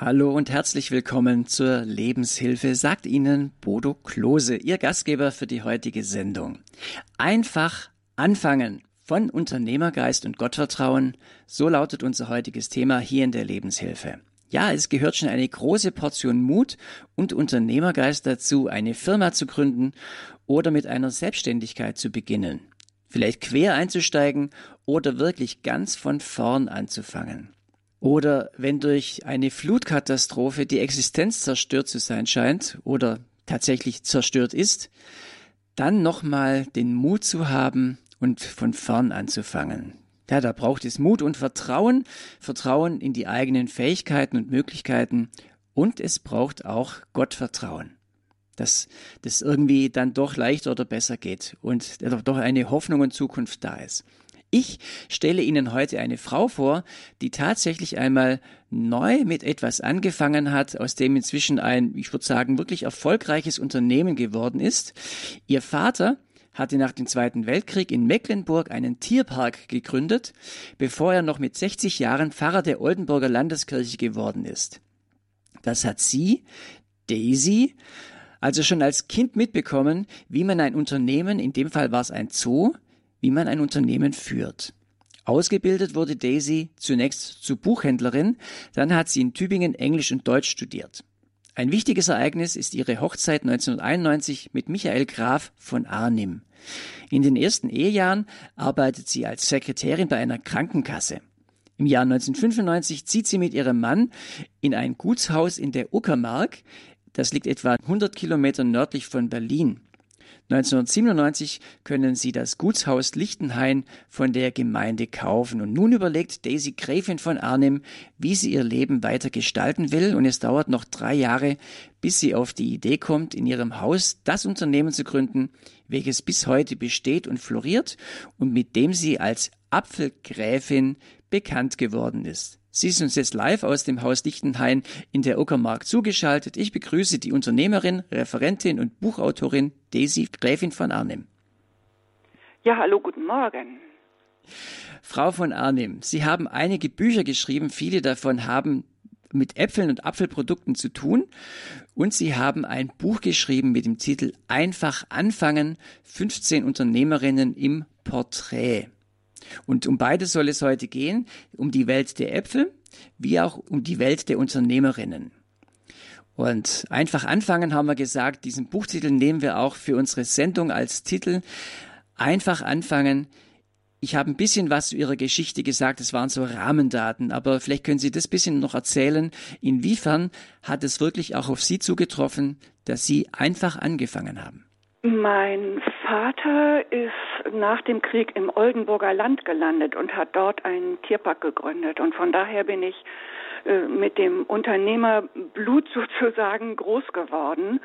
Hallo und herzlich willkommen zur Lebenshilfe, sagt Ihnen Bodo Klose, Ihr Gastgeber für die heutige Sendung. Einfach anfangen von Unternehmergeist und Gottvertrauen, so lautet unser heutiges Thema hier in der Lebenshilfe. Ja, es gehört schon eine große Portion Mut und Unternehmergeist dazu, eine Firma zu gründen oder mit einer Selbstständigkeit zu beginnen. Vielleicht quer einzusteigen oder wirklich ganz von vorn anzufangen. Oder wenn durch eine Flutkatastrophe die Existenz zerstört zu sein scheint oder tatsächlich zerstört ist, dann nochmal den Mut zu haben und von vorn anzufangen. Ja, da braucht es Mut und Vertrauen, Vertrauen in die eigenen Fähigkeiten und Möglichkeiten und es braucht auch Gottvertrauen, dass das irgendwie dann doch leichter oder besser geht und doch eine Hoffnung und Zukunft da ist. Ich stelle Ihnen heute eine Frau vor, die tatsächlich einmal neu mit etwas angefangen hat, aus dem inzwischen ein, ich würde sagen, wirklich erfolgreiches Unternehmen geworden ist. Ihr Vater hatte nach dem Zweiten Weltkrieg in Mecklenburg einen Tierpark gegründet, bevor er noch mit 60 Jahren Pfarrer der Oldenburger Landeskirche geworden ist. Das hat sie, Daisy, also schon als Kind mitbekommen, wie man ein Unternehmen, in dem Fall war es ein Zoo, wie man ein Unternehmen führt. Ausgebildet wurde Daisy zunächst zur Buchhändlerin, dann hat sie in Tübingen Englisch und Deutsch studiert. Ein wichtiges Ereignis ist ihre Hochzeit 1991 mit Michael Graf von Arnim. In den ersten Ehejahren arbeitet sie als Sekretärin bei einer Krankenkasse. Im Jahr 1995 zieht sie mit ihrem Mann in ein Gutshaus in der Uckermark. Das liegt etwa 100 Kilometer nördlich von Berlin. 1997 können sie das Gutshaus Lichtenhain von der Gemeinde kaufen. Und nun überlegt Daisy Gräfin von Arnim, wie sie ihr Leben weiter gestalten will. Und es dauert noch drei Jahre, bis sie auf die Idee kommt, in ihrem Haus das Unternehmen zu gründen, welches bis heute besteht und floriert und mit dem sie als Apfelgräfin bekannt geworden ist. Sie ist uns jetzt live aus dem Haus Lichtenhain in der Uckermark zugeschaltet. Ich begrüße die Unternehmerin, Referentin und Buchautorin Daisy Gräfin von Arnim. Ja, hallo, guten Morgen. Frau von Arnim, Sie haben einige Bücher geschrieben, viele davon haben mit Äpfeln und Apfelprodukten zu tun. Und Sie haben ein Buch geschrieben mit dem Titel Einfach anfangen, 15 Unternehmerinnen im Porträt. Und um beides soll es heute gehen, um die Welt der Äpfel, wie auch um die Welt der Unternehmerinnen. Und einfach anfangen haben wir gesagt, diesen Buchtitel nehmen wir auch für unsere Sendung als Titel. Einfach anfangen. Ich habe ein bisschen was zu Ihrer Geschichte gesagt, es waren so Rahmendaten, aber vielleicht können Sie das bisschen noch erzählen. Inwiefern hat es wirklich auch auf Sie zugetroffen, dass Sie einfach angefangen haben? Mein Vater ist nach dem Krieg im Oldenburger Land gelandet und hat dort einen Tierpark gegründet. Und von daher bin ich äh, mit dem Unternehmerblut sozusagen groß geworden.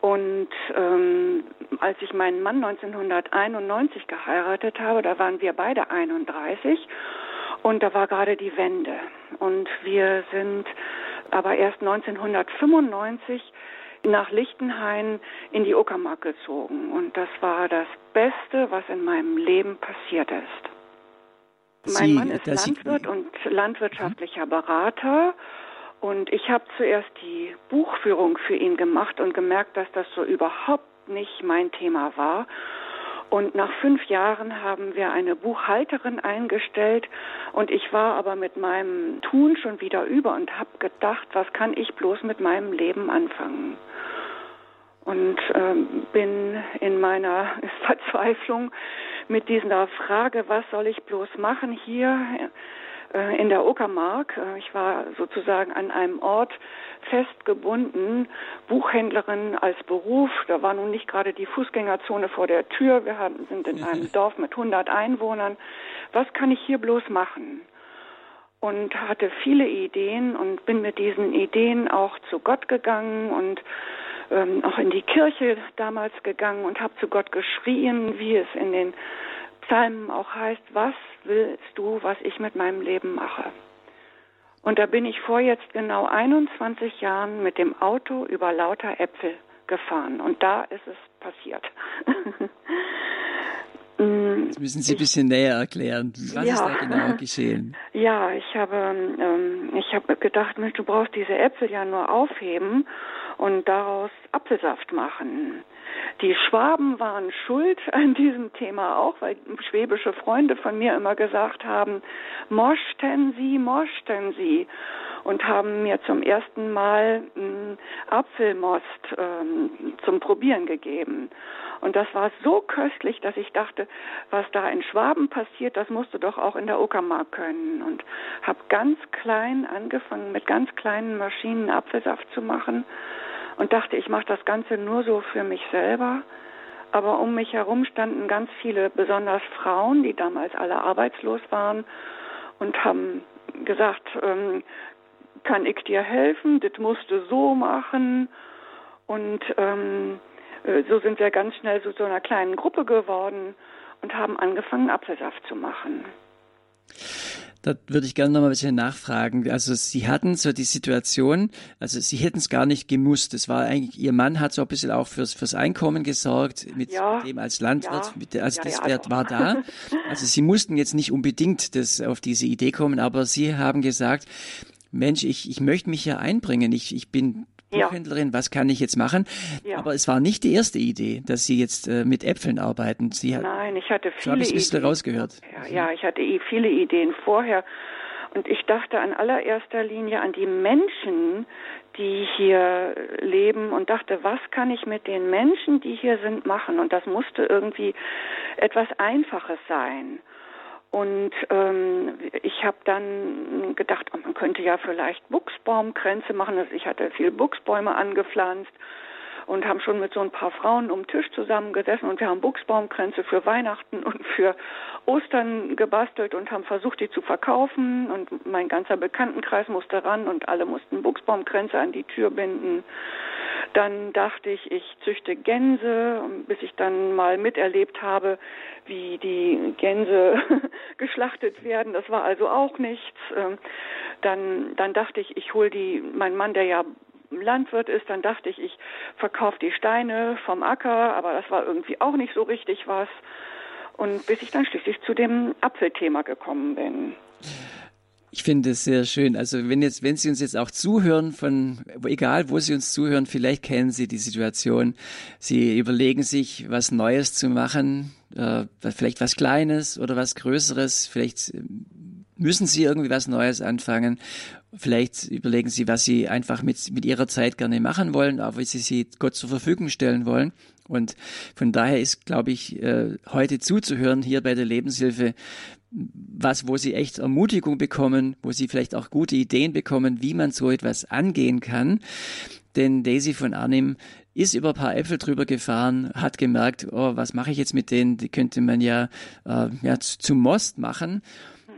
Und ähm, als ich meinen Mann 1991 geheiratet habe, da waren wir beide 31 und da war gerade die Wende. Und wir sind aber erst 1995 nach Lichtenhain in die Uckermark gezogen. Und das war das Beste, was in meinem Leben passiert ist. mein Mann ist Landwirt und landwirtschaftlicher Berater. Und ich habe zuerst die Buchführung für ihn gemacht und gemerkt, dass das so überhaupt nicht mein Thema war. Und nach fünf Jahren haben wir eine Buchhalterin eingestellt und ich war aber mit meinem Tun schon wieder über und habe gedacht, was kann ich bloß mit meinem Leben anfangen? Und ähm, bin in meiner Verzweiflung mit dieser Frage, was soll ich bloß machen hier äh, in der Uckermark. Äh, ich war sozusagen an einem Ort festgebunden, Buchhändlerin als Beruf. Da war nun nicht gerade die Fußgängerzone vor der Tür. Wir haben, sind in einem Dorf mit 100 Einwohnern. Was kann ich hier bloß machen? Und hatte viele Ideen und bin mit diesen Ideen auch zu Gott gegangen und ähm, auch in die Kirche damals gegangen und habe zu Gott geschrien, wie es in den Psalmen auch heißt, was willst du, was ich mit meinem Leben mache? Und da bin ich vor jetzt genau 21 Jahren mit dem Auto über lauter Äpfel gefahren und da ist es passiert. Mm, das müssen Sie ein bisschen näher erklären. Was ja, ist da genau geschehen? Ja, ich habe, ähm, ich habe gedacht, Mensch, du brauchst diese Äpfel ja nur aufheben und daraus Apfelsaft machen. Die Schwaben waren schuld an diesem Thema auch, weil schwäbische Freunde von mir immer gesagt haben, mochten Sie, mochten Sie und haben mir zum ersten Mal hm, Apfelmost ähm, zum Probieren gegeben. Und das war so köstlich, dass ich dachte, was da in Schwaben passiert, das musst du doch auch in der Uckermark können. Und habe ganz klein angefangen, mit ganz kleinen Maschinen Apfelsaft zu machen und dachte, ich mache das Ganze nur so für mich selber. Aber um mich herum standen ganz viele, besonders Frauen, die damals alle arbeitslos waren und haben gesagt, ähm, kann ich dir helfen? Das musst du so machen. Und ähm, äh, so sind wir ganz schnell zu so einer kleinen Gruppe geworden und haben angefangen, Apfelsaft zu machen. Da würde ich gerne noch mal ein bisschen nachfragen. Also Sie hatten so die Situation, also Sie hätten es gar nicht gemusst. Es war eigentlich, Ihr Mann hat so ein bisschen auch fürs, fürs Einkommen gesorgt, mit ja, dem als Landwirt, ja, mit der, also ja, das ja, Wert war da. Also Sie mussten jetzt nicht unbedingt das, auf diese Idee kommen, aber Sie haben gesagt, Mensch, ich, ich möchte mich hier einbringen. Ich, ich bin Buchhändlerin, was kann ich jetzt machen? Ja. Aber es war nicht die erste Idee, dass Sie jetzt äh, mit Äpfeln arbeiten. Sie Nein, ich hatte viele so ich Ideen. Rausgehört. Ja, ja, ich hatte viele Ideen vorher. Und ich dachte an allererster Linie an die Menschen, die hier leben und dachte, was kann ich mit den Menschen, die hier sind, machen? Und das musste irgendwie etwas Einfaches sein. Und ähm, ich habe dann gedacht, oh, man könnte ja vielleicht Buchsbaumkränze machen. Also ich hatte viel Buchsbäume angepflanzt und haben schon mit so ein paar Frauen um den Tisch zusammengesessen und wir haben Buchsbaumkränze für Weihnachten und für Ostern gebastelt und haben versucht, die zu verkaufen. Und mein ganzer Bekanntenkreis musste ran und alle mussten Buchsbaumkränze an die Tür binden. Dann dachte ich, ich züchte Gänse, bis ich dann mal miterlebt habe, wie die Gänse geschlachtet werden. Das war also auch nichts. Ähm, dann, dann dachte ich, ich hole die, mein Mann, der ja Landwirt ist, dann dachte ich, ich verkaufe die Steine vom Acker, aber das war irgendwie auch nicht so richtig was. Und bis ich dann schließlich zu dem Apfelthema gekommen bin. Ich finde es sehr schön. Also wenn jetzt, wenn Sie uns jetzt auch zuhören, von egal wo Sie uns zuhören, vielleicht kennen Sie die Situation. Sie überlegen sich, was Neues zu machen, äh, vielleicht was Kleines oder was Größeres. Vielleicht müssen Sie irgendwie was Neues anfangen. Vielleicht überlegen Sie, was Sie einfach mit, mit Ihrer Zeit gerne machen wollen, aber wie Sie sie Gott zur Verfügung stellen wollen. Und von daher ist, glaube ich, äh, heute zuzuhören hier bei der Lebenshilfe was, wo sie echt Ermutigung bekommen, wo sie vielleicht auch gute Ideen bekommen, wie man so etwas angehen kann. Denn Daisy von Arnim ist über ein paar Äpfel drüber gefahren, hat gemerkt, oh, was mache ich jetzt mit denen? Die könnte man ja, äh, ja zum Most machen.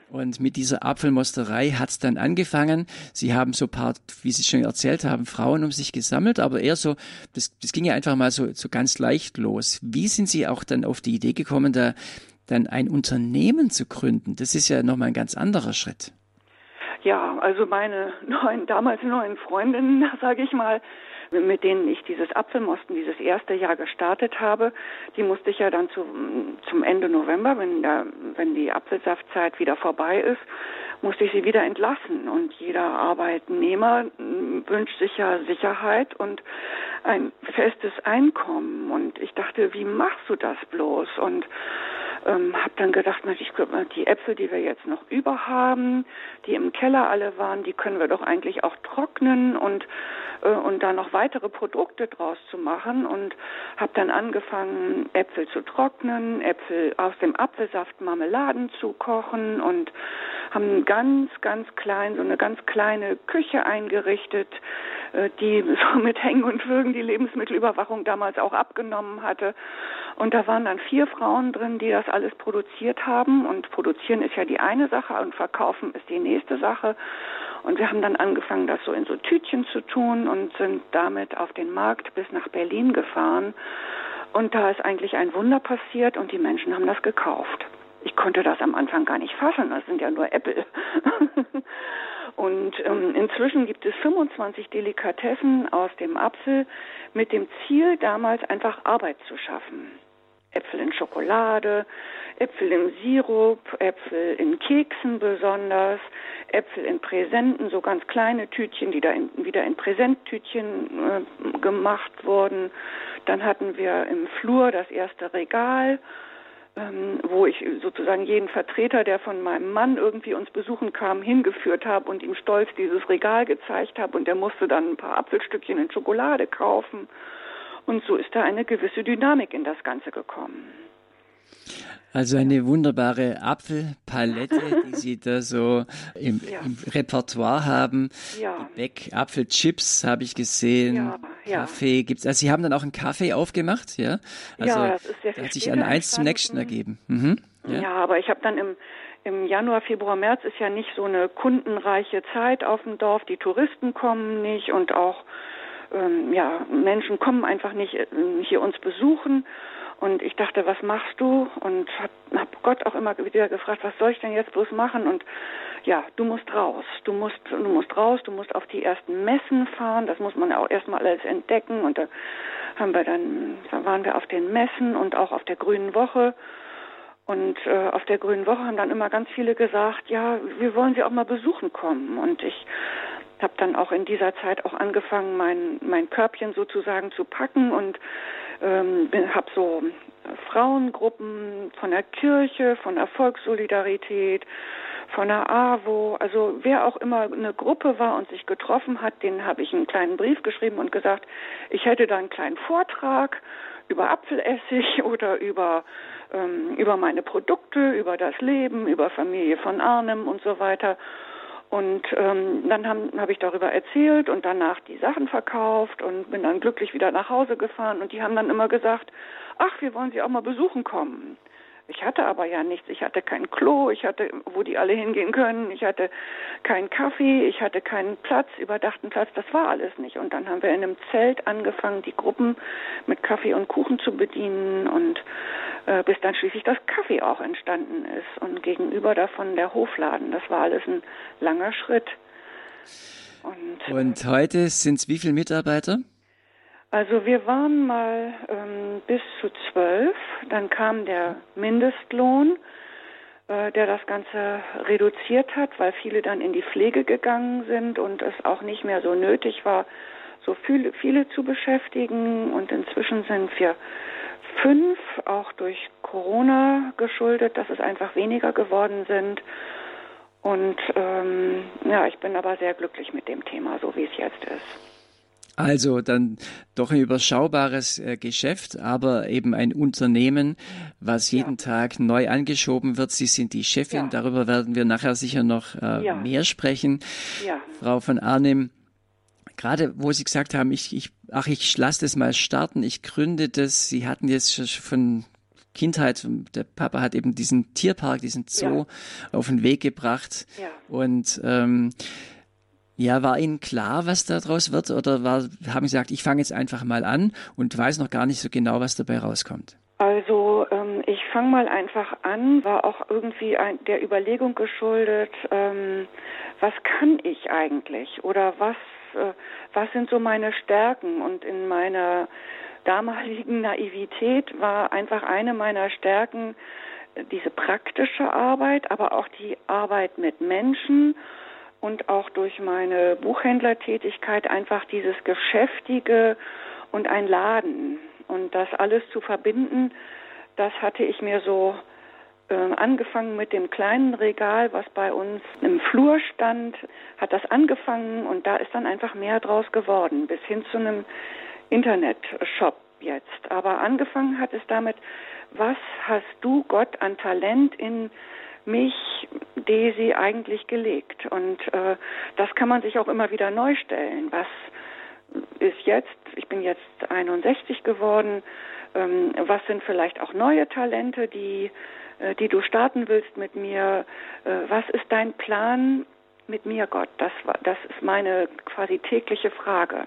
Und mit dieser Apfelmosterei hat es dann angefangen. Sie haben so paar, wie Sie schon erzählt haben, Frauen um sich gesammelt, aber eher so, das, das ging ja einfach mal so, so ganz leicht los. Wie sind Sie auch dann auf die Idee gekommen, da dann ein Unternehmen zu gründen, das ist ja nochmal ein ganz anderer Schritt. Ja, also meine neuen, damals neuen Freundinnen, sage ich mal, mit denen ich dieses Apfelmosten, dieses erste Jahr gestartet habe, die musste ich ja dann zu, zum Ende November, wenn, der, wenn die Apfelsaftzeit wieder vorbei ist, musste ich sie wieder entlassen. Und jeder Arbeitnehmer wünscht sich ja Sicherheit und ein festes Einkommen. Und ich dachte, wie machst du das bloß? Und ähm, habe dann gedacht, Mensch, ich, die Äpfel, die wir jetzt noch über haben, die im Keller alle waren, die können wir doch eigentlich auch trocknen und äh, und da noch weitere Produkte draus zu machen und habe dann angefangen, Äpfel zu trocknen, Äpfel aus dem Apfelsaft Marmeladen zu kochen und haben ganz, ganz klein, so eine ganz kleine Küche eingerichtet, äh, die so mit Hängen und Würgen die Lebensmittelüberwachung damals auch abgenommen hatte. Und da waren dann vier Frauen drin, die das alles produziert haben. Und produzieren ist ja die eine Sache und verkaufen ist die nächste Sache. Und wir haben dann angefangen, das so in so Tütchen zu tun und sind damit auf den Markt bis nach Berlin gefahren. Und da ist eigentlich ein Wunder passiert und die Menschen haben das gekauft. Ich konnte das am Anfang gar nicht fassen, das sind ja nur Äpfel. und ähm, inzwischen gibt es 25 Delikatessen aus dem Apfel mit dem Ziel, damals einfach Arbeit zu schaffen. Äpfel in Schokolade, Äpfel im Sirup, Äpfel in Keksen besonders, Äpfel in Präsenten, so ganz kleine Tütchen, die da in, wieder in Präsenttütchen äh, gemacht wurden. Dann hatten wir im Flur das erste Regal ähm, wo ich sozusagen jeden Vertreter, der von meinem Mann irgendwie uns besuchen kam, hingeführt habe und ihm stolz dieses Regal gezeigt habe und der musste dann ein paar Apfelstückchen in Schokolade kaufen. Und so ist da eine gewisse Dynamik in das Ganze gekommen. Also eine wunderbare Apfelpalette, die Sie da so im, ja. im Repertoire haben. Ja. Gebäck, Apfelchips habe ich gesehen. Ja, ja. Kaffee gibt's. Also Sie haben dann auch einen Kaffee aufgemacht, ja? Also ja, das ist sehr viel hat sich an eins zum nächsten ergeben. Mhm. Ja. ja, aber ich habe dann im im Januar, Februar, März ist ja nicht so eine kundenreiche Zeit auf dem Dorf. Die Touristen kommen nicht und auch ähm, ja Menschen kommen einfach nicht äh, hier uns besuchen. Und ich dachte, was machst du? Und hab, hab Gott auch immer wieder gefragt, was soll ich denn jetzt bloß machen? Und ja, du musst raus. Du musst, du musst raus, du musst auf die ersten Messen fahren. Das muss man auch erstmal alles entdecken. Und da haben wir dann, da waren wir auf den Messen und auch auf der Grünen Woche. Und äh, auf der Grünen Woche haben dann immer ganz viele gesagt, ja, wir wollen Sie auch mal besuchen kommen. Und ich habe dann auch in dieser Zeit auch angefangen, mein, mein Körbchen sozusagen zu packen und ähm, habe so Frauengruppen von der Kirche, von der Volkssolidarität, von der AWO, also wer auch immer eine Gruppe war und sich getroffen hat, den habe ich einen kleinen Brief geschrieben und gesagt, ich hätte da einen kleinen Vortrag über Apfelessig oder über ähm, über meine Produkte, über das Leben, über Familie von Arnem und so weiter. Und ähm, dann habe hab ich darüber erzählt und danach die Sachen verkauft und bin dann glücklich wieder nach Hause gefahren. Und die haben dann immer gesagt, ach, wir wollen Sie auch mal besuchen kommen. Ich hatte aber ja nichts. Ich hatte kein Klo, ich hatte, wo die alle hingehen können. Ich hatte keinen Kaffee, ich hatte keinen Platz, überdachten Platz. Das war alles nicht. Und dann haben wir in einem Zelt angefangen, die Gruppen mit Kaffee und Kuchen zu bedienen und bis dann schließlich das Kaffee auch entstanden ist. Und gegenüber davon der Hofladen. Das war alles ein langer Schritt. Und, und heute sind es wie viele Mitarbeiter? Also wir waren mal ähm, bis zu zwölf, dann kam der Mindestlohn, äh, der das Ganze reduziert hat, weil viele dann in die Pflege gegangen sind und es auch nicht mehr so nötig war, so viele, viele zu beschäftigen. Und inzwischen sind wir fünf, auch durch Corona geschuldet, dass es einfach weniger geworden sind. Und ähm, ja, ich bin aber sehr glücklich mit dem Thema, so wie es jetzt ist. Also dann doch ein überschaubares äh, Geschäft, aber eben ein Unternehmen, was jeden ja. Tag neu angeschoben wird. Sie sind die Chefin, ja. darüber werden wir nachher sicher noch äh, ja. mehr sprechen. Frau von Arnim, gerade wo Sie gesagt haben, ich, ich, ach, ich lasse das mal starten, ich gründe das. Sie hatten jetzt von Kindheit, der Papa hat eben diesen Tierpark, diesen Zoo auf den Weg gebracht. Und ähm, ja, war Ihnen klar, was daraus wird, oder war, haben Sie gesagt, ich fange jetzt einfach mal an und weiß noch gar nicht so genau, was dabei rauskommt? Also ähm, ich fange mal einfach an, war auch irgendwie ein, der Überlegung geschuldet, ähm, was kann ich eigentlich oder was, äh, was sind so meine Stärken? Und in meiner damaligen Naivität war einfach eine meiner Stärken äh, diese praktische Arbeit, aber auch die Arbeit mit Menschen und auch durch meine Buchhändlertätigkeit einfach dieses Geschäftige und ein Laden. Und das alles zu verbinden, das hatte ich mir so äh, angefangen mit dem kleinen Regal, was bei uns im Flur stand, hat das angefangen und da ist dann einfach mehr draus geworden, bis hin zu einem Internetshop jetzt. Aber angefangen hat es damit, was hast du Gott an Talent in mich, Daisy, eigentlich gelegt? Und äh, das kann man sich auch immer wieder neu stellen. Was ist jetzt, ich bin jetzt 61 geworden, ähm, was sind vielleicht auch neue Talente, die, die du starten willst mit mir? Äh, was ist dein Plan mit mir, Gott? Das, das ist meine quasi tägliche Frage.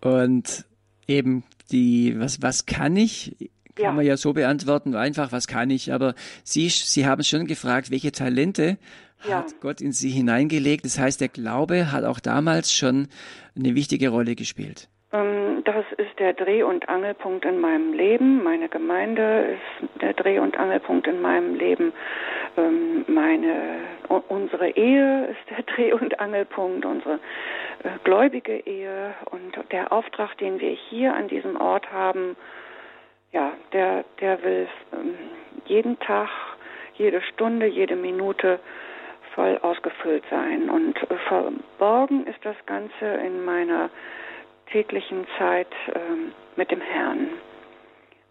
Und eben die, was, was kann ich? kann ja. man ja so beantworten, einfach, was kann ich? Aber Sie, Sie haben schon gefragt, welche Talente ja. hat Gott in Sie hineingelegt. Das heißt, der Glaube hat auch damals schon eine wichtige Rolle gespielt. Ähm, das ist der Dreh- und Angelpunkt in meinem Leben. Meine Gemeinde ist der Dreh- und Angelpunkt in meinem Leben. Ähm, meine, unsere Ehe ist der Dreh- und Angelpunkt, unsere äh, gläubige Ehe und der Auftrag, den wir hier an diesem Ort haben, ja, der, der will ähm, jeden Tag, jede Stunde, jede Minute voll ausgefüllt sein. Und äh, verborgen ist das Ganze in meiner täglichen Zeit ähm, mit dem Herrn,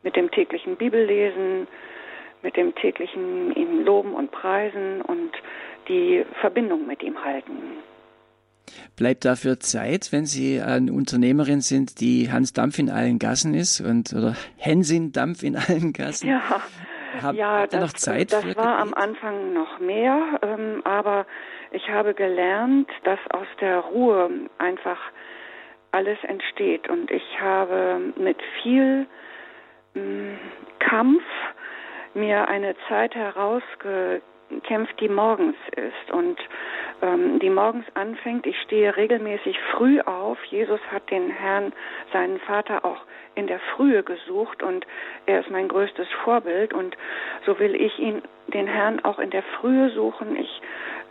mit dem täglichen Bibellesen, mit dem täglichen ihn loben und preisen und die Verbindung mit ihm halten. Bleibt dafür Zeit, wenn Sie eine Unternehmerin sind, die Hans Dampf in allen Gassen ist und oder Hensin Dampf in allen Gassen? Ja, Hab, ja das, noch Zeit das war am Anfang noch mehr, ähm, aber ich habe gelernt, dass aus der Ruhe einfach alles entsteht. Und ich habe mit viel mh, mm, Kampf mir eine Zeit herausgekämpft, die morgens ist und ähm, die morgens anfängt. Ich stehe regelmäßig früh auf. Jesus hat den Herrn, seinen Vater, auch in der Frühe gesucht und er ist mein größtes Vorbild und so will ich ihn, den Herrn, auch in der Frühe suchen. Ich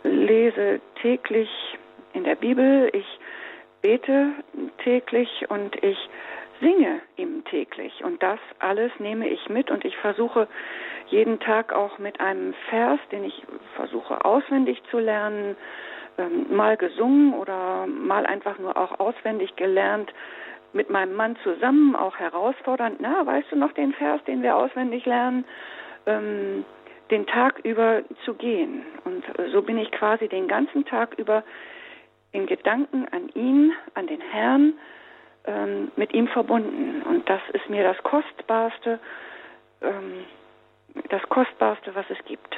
lese täglich in der Bibel. Ich bete täglich und ich singe ihm täglich. Und das alles nehme ich mit und ich versuche jeden Tag auch mit einem Vers, den ich versuche auswendig zu lernen, ähm, mal gesungen oder mal einfach nur auch auswendig gelernt, mit meinem Mann zusammen auch herausfordernd, na, weißt du noch den Vers, den wir auswendig lernen, ähm, den Tag über zu gehen. Und so bin ich quasi den ganzen Tag über in Gedanken an ihn, an den Herrn, ähm, mit ihm verbunden. Und das ist mir das Kostbarste, ähm, das Kostbarste, was es gibt.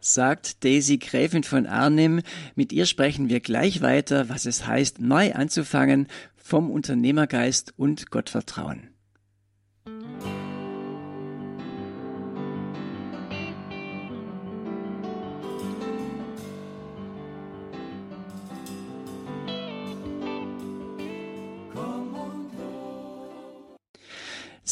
Sagt Daisy Gräfin von Arnim. Mit ihr sprechen wir gleich weiter, was es heißt, neu anzufangen vom Unternehmergeist und Gottvertrauen.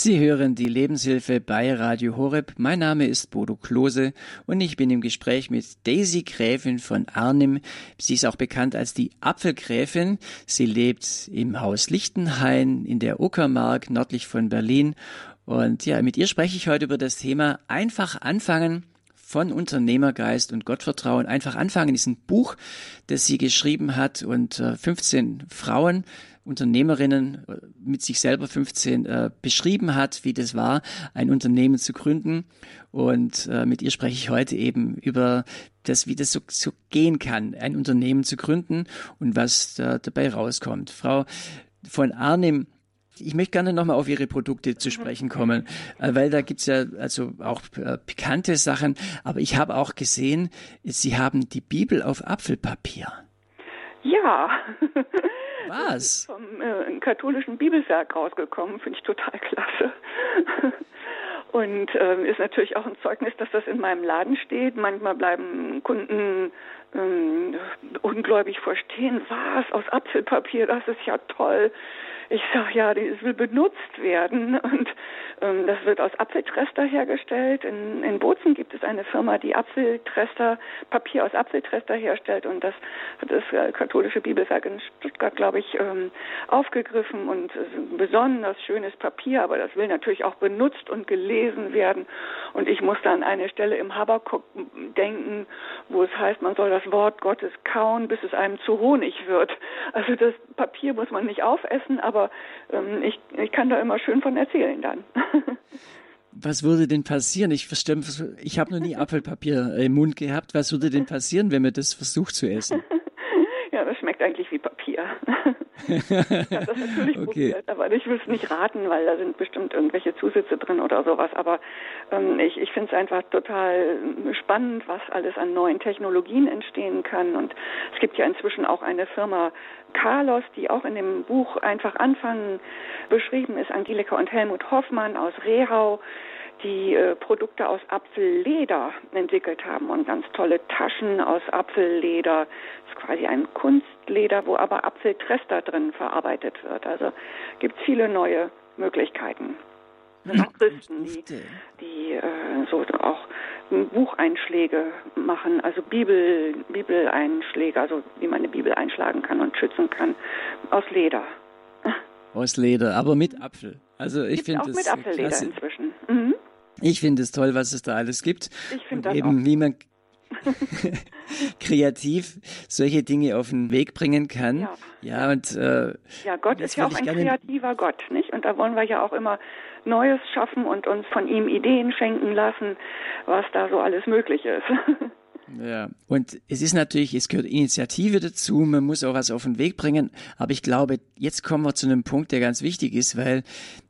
Sie hören die Lebenshilfe bei Radio Horeb. Mein Name ist Bodo Klose und ich bin im Gespräch mit Daisy Gräfin von Arnim. Sie ist auch bekannt als die Apfelgräfin. Sie lebt im Haus Lichtenhain in der Uckermark nördlich von Berlin. Und ja, mit ihr spreche ich heute über das Thema einfach anfangen von Unternehmergeist und Gottvertrauen. Einfach anfangen ist ein Buch, das sie geschrieben hat und 15 äh, Frauen Unternehmerinnen äh, mit sich selber 15 äh, beschrieben hat, wie das war, ein Unternehmen zu gründen. Und äh, mit ihr spreche ich heute eben über das, wie das so, so gehen kann, ein Unternehmen zu gründen und was da dabei rauskommt. Frau von Arnim, ich möchte gerne nochmal auf Ihre Produkte zu sprechen kommen, äh, weil da gibt's ja also auch äh, pikante Sachen, aber ich habe auch gesehen, Sie haben die Bibel auf Apfelpapier. Ja. Was? Vom äh, katholischen Bibelwerk rausgekommen, finde ich total klasse. Und ähm, ist natürlich auch ein Zeugnis, dass das in meinem Laden steht. Manchmal bleiben Kunden ähm, ungläubig verstehen, was aus Apfelpapier, das ist ja toll. Ich sage, ja, das will benutzt werden und ähm, das wird aus Apfeltrester hergestellt. In, in Bozen gibt es eine Firma, die Apfeltrester, Papier aus Apfeltrester herstellt und das hat das äh, katholische Bibelwerk in Stuttgart, glaube ich, ähm, aufgegriffen und ein besonders schönes Papier, aber das will natürlich auch benutzt und gelesen werden. Und ich muss dann an eine Stelle im Habakuk denken, wo es heißt, man soll das Wort Gottes kauen, bis es einem zu Honig wird. Also das Papier muss man nicht aufessen, aber aber ähm, ich, ich kann da immer schön von erzählen dann. Was würde denn passieren? Ich verstehe, ich habe noch nie Apfelpapier im Mund gehabt. Was würde denn passieren, wenn man das versucht zu essen? Ja, das schmeckt eigentlich wie Papier. ich habe das natürlich okay. probiert, aber ich will es nicht raten, weil da sind bestimmt irgendwelche Zusätze drin oder sowas. Aber ähm, ich, ich finde es einfach total spannend, was alles an neuen Technologien entstehen kann. Und es gibt ja inzwischen auch eine Firma Carlos, die auch in dem Buch einfach anfangen beschrieben ist, Angelika und Helmut Hoffmann aus Rehau die äh, Produkte aus Apfelleder entwickelt haben und ganz tolle Taschen aus Apfelleder. Das ist quasi ein Kunstleder, wo aber Apfeltrester drin verarbeitet wird. Also gibt es viele neue Möglichkeiten. Und auch Christen, die, die äh, so auch Bucheinschläge machen, also Bibel, Bibeleinschläge, also wie man eine Bibel einschlagen kann und schützen kann, aus Leder. Aus Leder, aber mit Apfel. Also ich finde das mit Apfelleder klasse. inzwischen. Mhm. Ich finde es toll, was es da alles gibt. Ich finde das eben, auch. wie man kreativ solche Dinge auf den Weg bringen kann. Ja, ja und äh, ja, Gott ist ja auch ein kreativer Gott, nicht? Und da wollen wir ja auch immer Neues schaffen und uns von ihm Ideen schenken lassen, was da so alles möglich ist. Ja, und es ist natürlich, es gehört Initiative dazu, man muss auch was auf den Weg bringen, aber ich glaube, jetzt kommen wir zu einem Punkt, der ganz wichtig ist, weil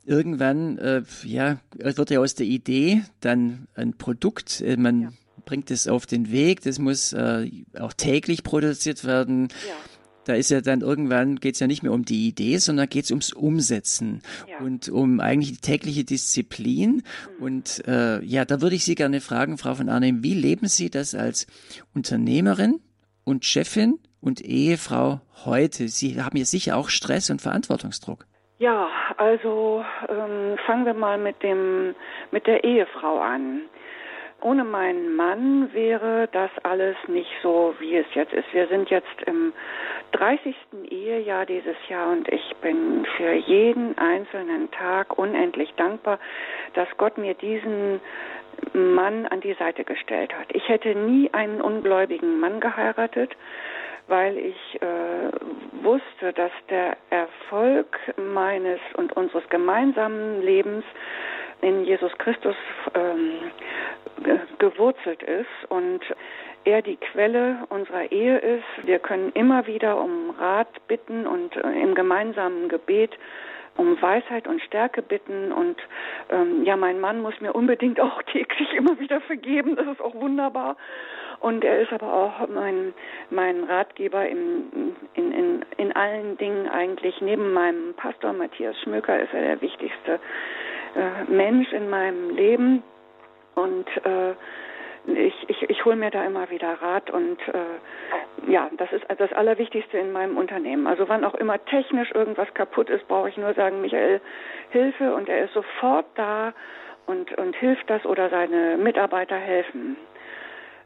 irgendwann, äh, ja, wird ja aus der Idee dann ein Produkt, äh, man ja. bringt es auf den Weg, das muss äh, auch täglich produziert werden. Ja da ist ja dann irgendwann geht es ja nicht mehr um die Idee, sondern geht es ums Umsetzen ja. und um eigentlich die tägliche Disziplin. Mhm. Und äh, ja, da würde ich Sie gerne fragen, Frau von Arnhem, wie leben Sie das als Unternehmerin und Chefin und Ehefrau heute? Sie haben ja sicher auch Stress und Verantwortungsdruck. Ja, also ähm, fangen wir mal mit dem mit der Ehefrau an. Ohne meinen Mann wäre das alles nicht so, wie es jetzt ist. Wir sind jetzt im 30. Ehejahr dieses Jahr und ich bin für jeden einzelnen Tag unendlich dankbar, dass Gott mir diesen Mann an die Seite gestellt hat. Ich hätte nie einen ungläubigen Mann geheiratet, weil ich äh, wusste, dass der Erfolg meines und unseres gemeinsamen Lebens in Jesus Christus ähm, gewurzelt ist und er die Quelle unserer Ehe ist. Wir können immer wieder um Rat bitten und äh, im gemeinsamen Gebet um Weisheit und Stärke bitten und ähm, ja, mein Mann muss mir unbedingt auch täglich immer wieder vergeben, das ist auch wunderbar. Und er ist aber auch mein, mein Ratgeber in, in, in, in allen Dingen eigentlich. Neben meinem Pastor Matthias Schmöker ist er der wichtigste äh, Mensch in meinem Leben. Und äh, ich, ich, ich hole mir da immer wieder Rat und äh, ja, das ist das Allerwichtigste in meinem Unternehmen. Also wann auch immer technisch irgendwas kaputt ist, brauche ich nur sagen, Michael, Hilfe und er ist sofort da und, und hilft das oder seine Mitarbeiter helfen.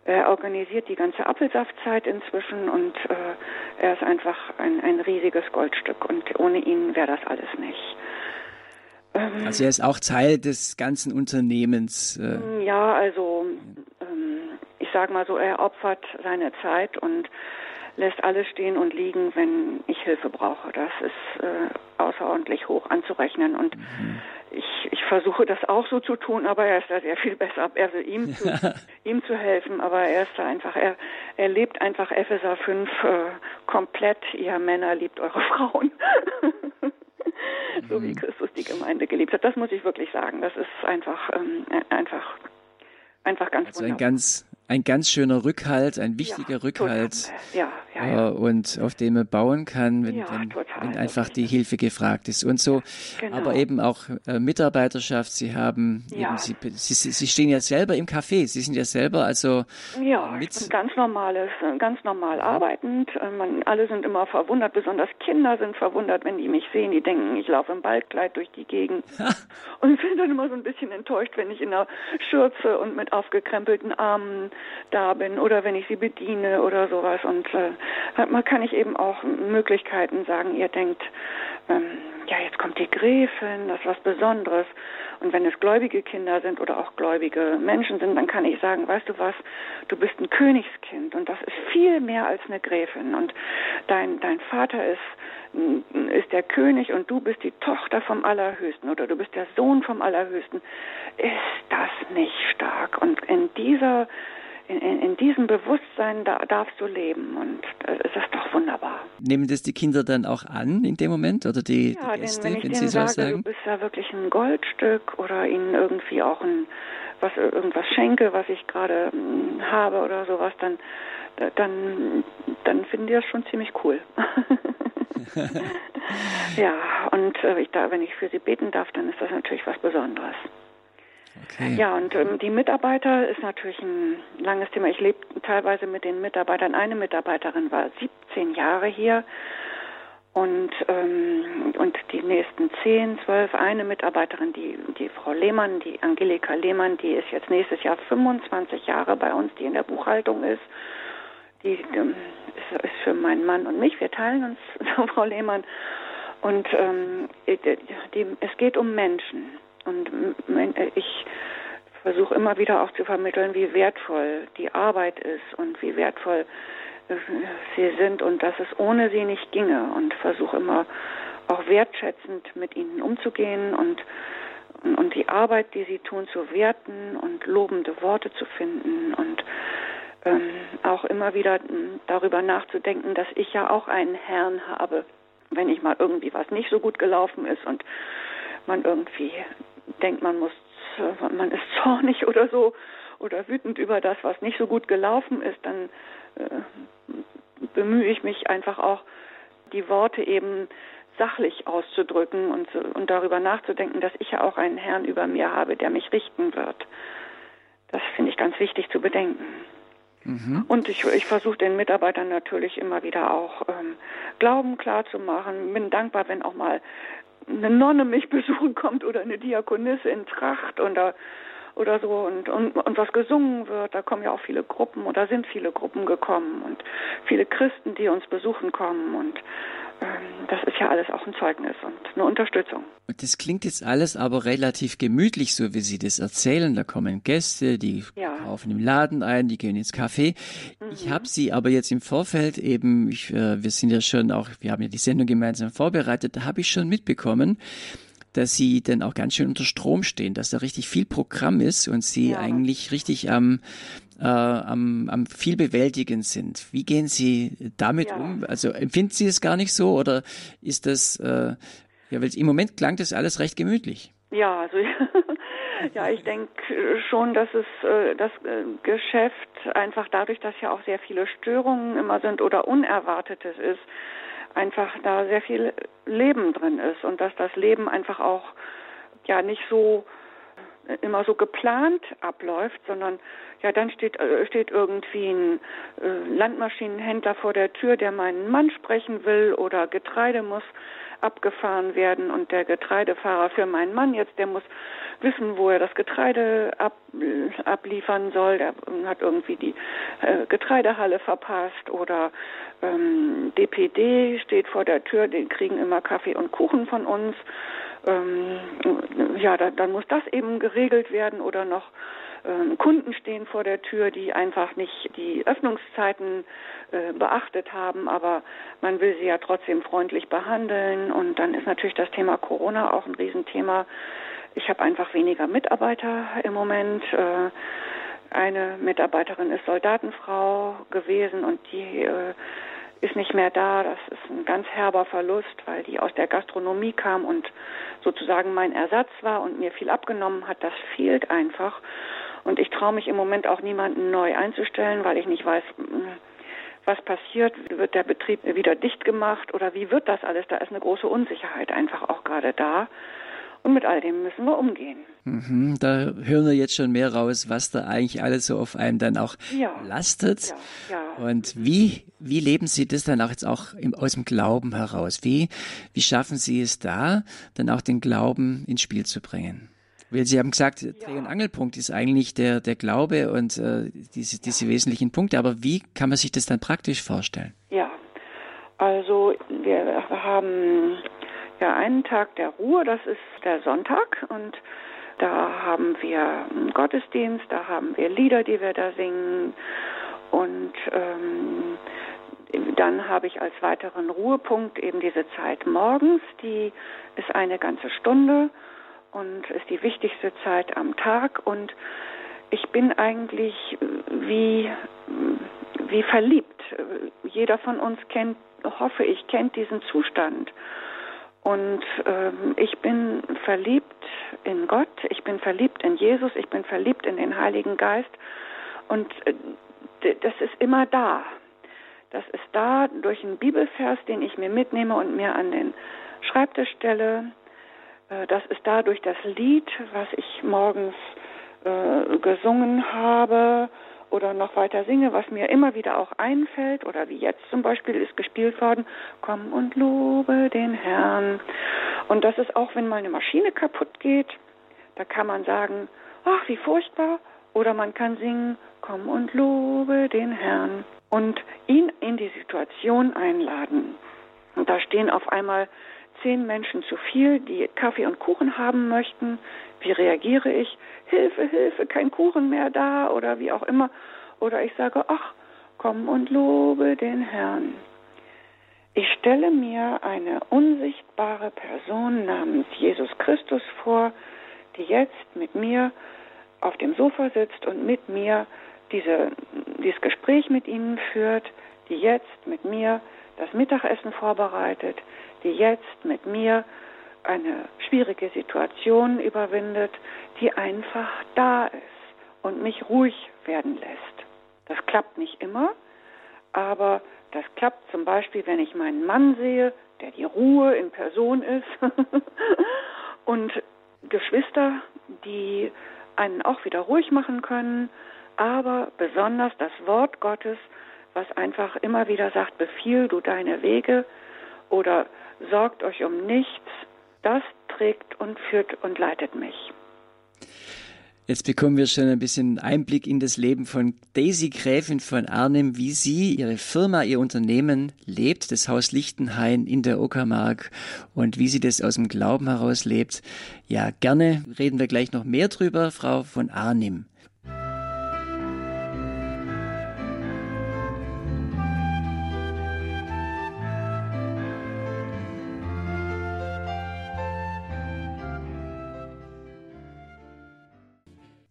Er organisiert die ganze Apfelsaftzeit inzwischen und äh, er ist einfach ein, ein riesiges Goldstück und ohne ihn wäre das alles nicht. Also er ist auch Teil des ganzen Unternehmens. Äh. Ja, also ähm, ich sage mal so, er opfert seine Zeit und lässt alles stehen und liegen, wenn ich Hilfe brauche. Das ist äh, außerordentlich hoch anzurechnen und mhm. ich, ich versuche das auch so zu tun, aber er ist da sehr viel besser. Also ihm zu, ihm zu helfen, aber er ist da einfach, er, er lebt einfach Epheser 5 äh, komplett. Ihr Männer liebt eure Frauen. so wie mhm. Christus die Gemeinde geliebt hat. Das muss ich wirklich sagen. Das ist einfach, ähm, einfach, einfach ganz also wunderbar. ein ganz ein ganz schöner Rückhalt, ein wichtiger ja, Rückhalt, ja, ja, äh, und auf dem man bauen kann, wenn, wenn, wenn, einfach die Hilfe gefragt ist. Und so, genau. aber eben auch äh, Mitarbeiterschaft. Sie haben, eben, Sie, Sie, Sie stehen ja selber im Café. Sie sind ja selber also ja, mit ganz normales, ganz normal arbeitend. Äh, man, alle sind immer verwundert, besonders Kinder sind verwundert, wenn die mich sehen. Die denken, ich laufe im Ballkleid durch die Gegend und sind dann immer so ein bisschen enttäuscht, wenn ich in der Schürze und mit aufgekrempelten Armen da bin oder wenn ich sie bediene oder sowas. Und äh, man kann ich eben auch Möglichkeiten sagen, ihr denkt, ähm, ja, jetzt kommt die Gräfin, das ist was Besonderes. Und wenn es gläubige Kinder sind oder auch gläubige Menschen sind, dann kann ich sagen, weißt du was, du bist ein Königskind und das ist viel mehr als eine Gräfin. Und dein, dein Vater ist ist der König und du bist die Tochter vom Allerhöchsten oder du bist der Sohn vom Allerhöchsten, ist das nicht stark? Und in dieser in, in, in, diesem Bewusstsein da, darfst du leben und das ist doch wunderbar. Nehmen das die Kinder dann auch an in dem Moment oder die, ja, die Gäste, wenn, ich wenn sie so sage, sagen? Du bist ja wirklich ein Goldstück oder ihnen irgendwie auch ein was irgendwas schenke, was ich gerade hm, habe oder sowas, dann dann dann finden die das schon ziemlich cool. ja, und äh, ich da, wenn ich für sie beten darf, dann ist das natürlich was Besonderes. Okay. Ja, und ähm, die Mitarbeiter ist natürlich ein langes Thema. Ich lebe teilweise mit den Mitarbeitern. Eine Mitarbeiterin war 17 Jahre hier und ähm, und die nächsten 10, 12, eine Mitarbeiterin, die die Frau Lehmann, die Angelika Lehmann, die ist jetzt nächstes Jahr 25 Jahre bei uns, die in der Buchhaltung ist. Die ähm, ist, ist für meinen Mann und mich. Wir teilen uns, Frau Lehmann. Und ähm, die, es geht um Menschen. Und ich versuche immer wieder auch zu vermitteln, wie wertvoll die Arbeit ist und wie wertvoll äh, sie sind und dass es ohne sie nicht ginge. Und versuche immer auch wertschätzend mit ihnen umzugehen und, und die Arbeit, die sie tun, zu werten und lobende Worte zu finden und ähm, auch immer wieder darüber nachzudenken, dass ich ja auch einen Herrn habe, wenn ich mal irgendwie was nicht so gut gelaufen ist und man irgendwie denkt, man muss, man ist zornig oder so oder wütend über das, was nicht so gut gelaufen ist, dann äh, bemühe ich mich einfach auch, die Worte eben sachlich auszudrücken und, und darüber nachzudenken, dass ich ja auch einen Herrn über mir habe, der mich richten wird. Das finde ich ganz wichtig zu bedenken. Mhm. Und ich, ich versuche den Mitarbeitern natürlich immer wieder auch ähm, Glauben klarzumachen. Bin dankbar, wenn auch mal eine Nonne mich besuchen kommt oder eine Diakonisse in Tracht oder oder so und, und, und was gesungen wird. Da kommen ja auch viele Gruppen oder sind viele Gruppen gekommen und viele Christen, die uns besuchen kommen und ähm, das ist ja alles auch ein Zeugnis und eine Unterstützung. Und das klingt jetzt alles aber relativ gemütlich, so wie Sie das erzählen. Da kommen Gäste, die ja. kaufen im Laden ein, die gehen ins Café. Mhm. Ich habe Sie aber jetzt im Vorfeld eben, ich, äh, wir sind ja schon auch, wir haben ja die Sendung gemeinsam vorbereitet, da habe ich schon mitbekommen, dass sie dann auch ganz schön unter Strom stehen, dass da richtig viel Programm ist und sie ja. eigentlich richtig am äh, am, am viel bewältigen sind. Wie gehen Sie damit ja. um? Also empfinden Sie es gar nicht so oder ist das, äh, ja, weil im Moment klang das alles recht gemütlich. Ja, also ja, ich denke schon, dass es äh, das äh, Geschäft einfach dadurch, dass ja auch sehr viele Störungen immer sind oder Unerwartetes ist, einfach da sehr viel Leben drin ist und dass das Leben einfach auch ja nicht so immer so geplant abläuft, sondern ja, dann steht, äh, steht irgendwie ein äh, Landmaschinenhändler vor der Tür, der meinen Mann sprechen will oder Getreide muss abgefahren werden und der Getreidefahrer für meinen Mann jetzt, der muss wissen, wo er das Getreide ab, abliefern soll. Der hat irgendwie die äh, Getreidehalle verpasst oder ähm, DPD steht vor der Tür, die kriegen immer Kaffee und Kuchen von uns. Ähm, ja, da, dann muss das eben geregelt werden oder noch ähm, Kunden stehen vor der Tür, die einfach nicht die Öffnungszeiten äh, beachtet haben, aber man will sie ja trotzdem freundlich behandeln. Und dann ist natürlich das Thema Corona auch ein Riesenthema. Ich habe einfach weniger Mitarbeiter im Moment. Äh, eine Mitarbeiterin ist Soldatenfrau gewesen und die äh, ist nicht mehr da. Das ist ein ganz herber Verlust, weil die aus der Gastronomie kam und sozusagen mein Ersatz war und mir viel abgenommen hat. Das fehlt einfach. Und ich traue mich im Moment auch niemanden neu einzustellen, weil ich nicht weiß, hm, was passiert. Wird der Betrieb wieder dicht gemacht oder wie wird das alles? Da ist eine große Unsicherheit einfach auch gerade da. Und mit all dem müssen wir umgehen. Mhm, da hören wir jetzt schon mehr raus, was da eigentlich alles so auf einem dann auch ja. lastet. Ja, ja. Und wie, wie leben Sie das dann auch jetzt auch im, aus dem Glauben heraus? Wie, wie schaffen Sie es da, dann auch den Glauben ins Spiel zu bringen? Weil Sie haben gesagt. Dreh- und Angelpunkt ist eigentlich der, der Glaube und äh, diese, diese wesentlichen Punkte. Aber wie kann man sich das dann praktisch vorstellen? Ja, also wir haben ja einen Tag der Ruhe, das ist der Sonntag und da haben wir einen Gottesdienst, da haben wir Lieder, die wir da singen und ähm, dann habe ich als weiteren Ruhepunkt eben diese Zeit morgens, die ist eine ganze Stunde und ist die wichtigste Zeit am Tag und ich bin eigentlich wie, wie verliebt. Jeder von uns kennt, hoffe ich, kennt diesen Zustand. Und ähm, ich bin verliebt in Gott, ich bin verliebt in Jesus, ich bin verliebt in den Heiligen Geist. Und äh, das ist immer da. Das ist da durch einen Bibelvers, den ich mir mitnehme und mir an den Schreibtisch stelle. Äh, das ist dadurch das Lied, was ich morgens äh, gesungen habe oder noch weiter singe, was mir immer wieder auch einfällt oder wie jetzt zum Beispiel ist gespielt worden, komm und lobe den Herrn. Und das ist auch, wenn meine Maschine kaputt geht, da kann man sagen, ach, wie furchtbar, oder man kann singen, komm und lobe den Herrn und ihn in die Situation einladen. Und da stehen auf einmal zehn Menschen zu viel, die Kaffee und Kuchen haben möchten. Wie reagiere ich? Hilfe, Hilfe, kein Kuchen mehr da oder wie auch immer. Oder ich sage, ach, komm und lobe den Herrn. Ich stelle mir eine unsichtbare Person namens Jesus Christus vor, die jetzt mit mir auf dem Sofa sitzt und mit mir diese, dieses Gespräch mit Ihnen führt, die jetzt mit mir das Mittagessen vorbereitet, die jetzt mit mir eine schwierige Situation überwindet, die einfach da ist und mich ruhig werden lässt. Das klappt nicht immer, aber das klappt zum Beispiel, wenn ich meinen Mann sehe, der die Ruhe in Person ist, und Geschwister, die einen auch wieder ruhig machen können, aber besonders das Wort Gottes, was einfach immer wieder sagt, befiehl du deine Wege oder sorgt euch um nichts, das trägt und führt und leitet mich. Jetzt bekommen wir schon ein bisschen Einblick in das Leben von Daisy Gräfin von Arnim, wie sie, ihre Firma, ihr Unternehmen lebt, das Haus Lichtenhain in der Uckermark und wie sie das aus dem Glauben heraus lebt. Ja, gerne reden wir gleich noch mehr drüber, Frau von Arnim.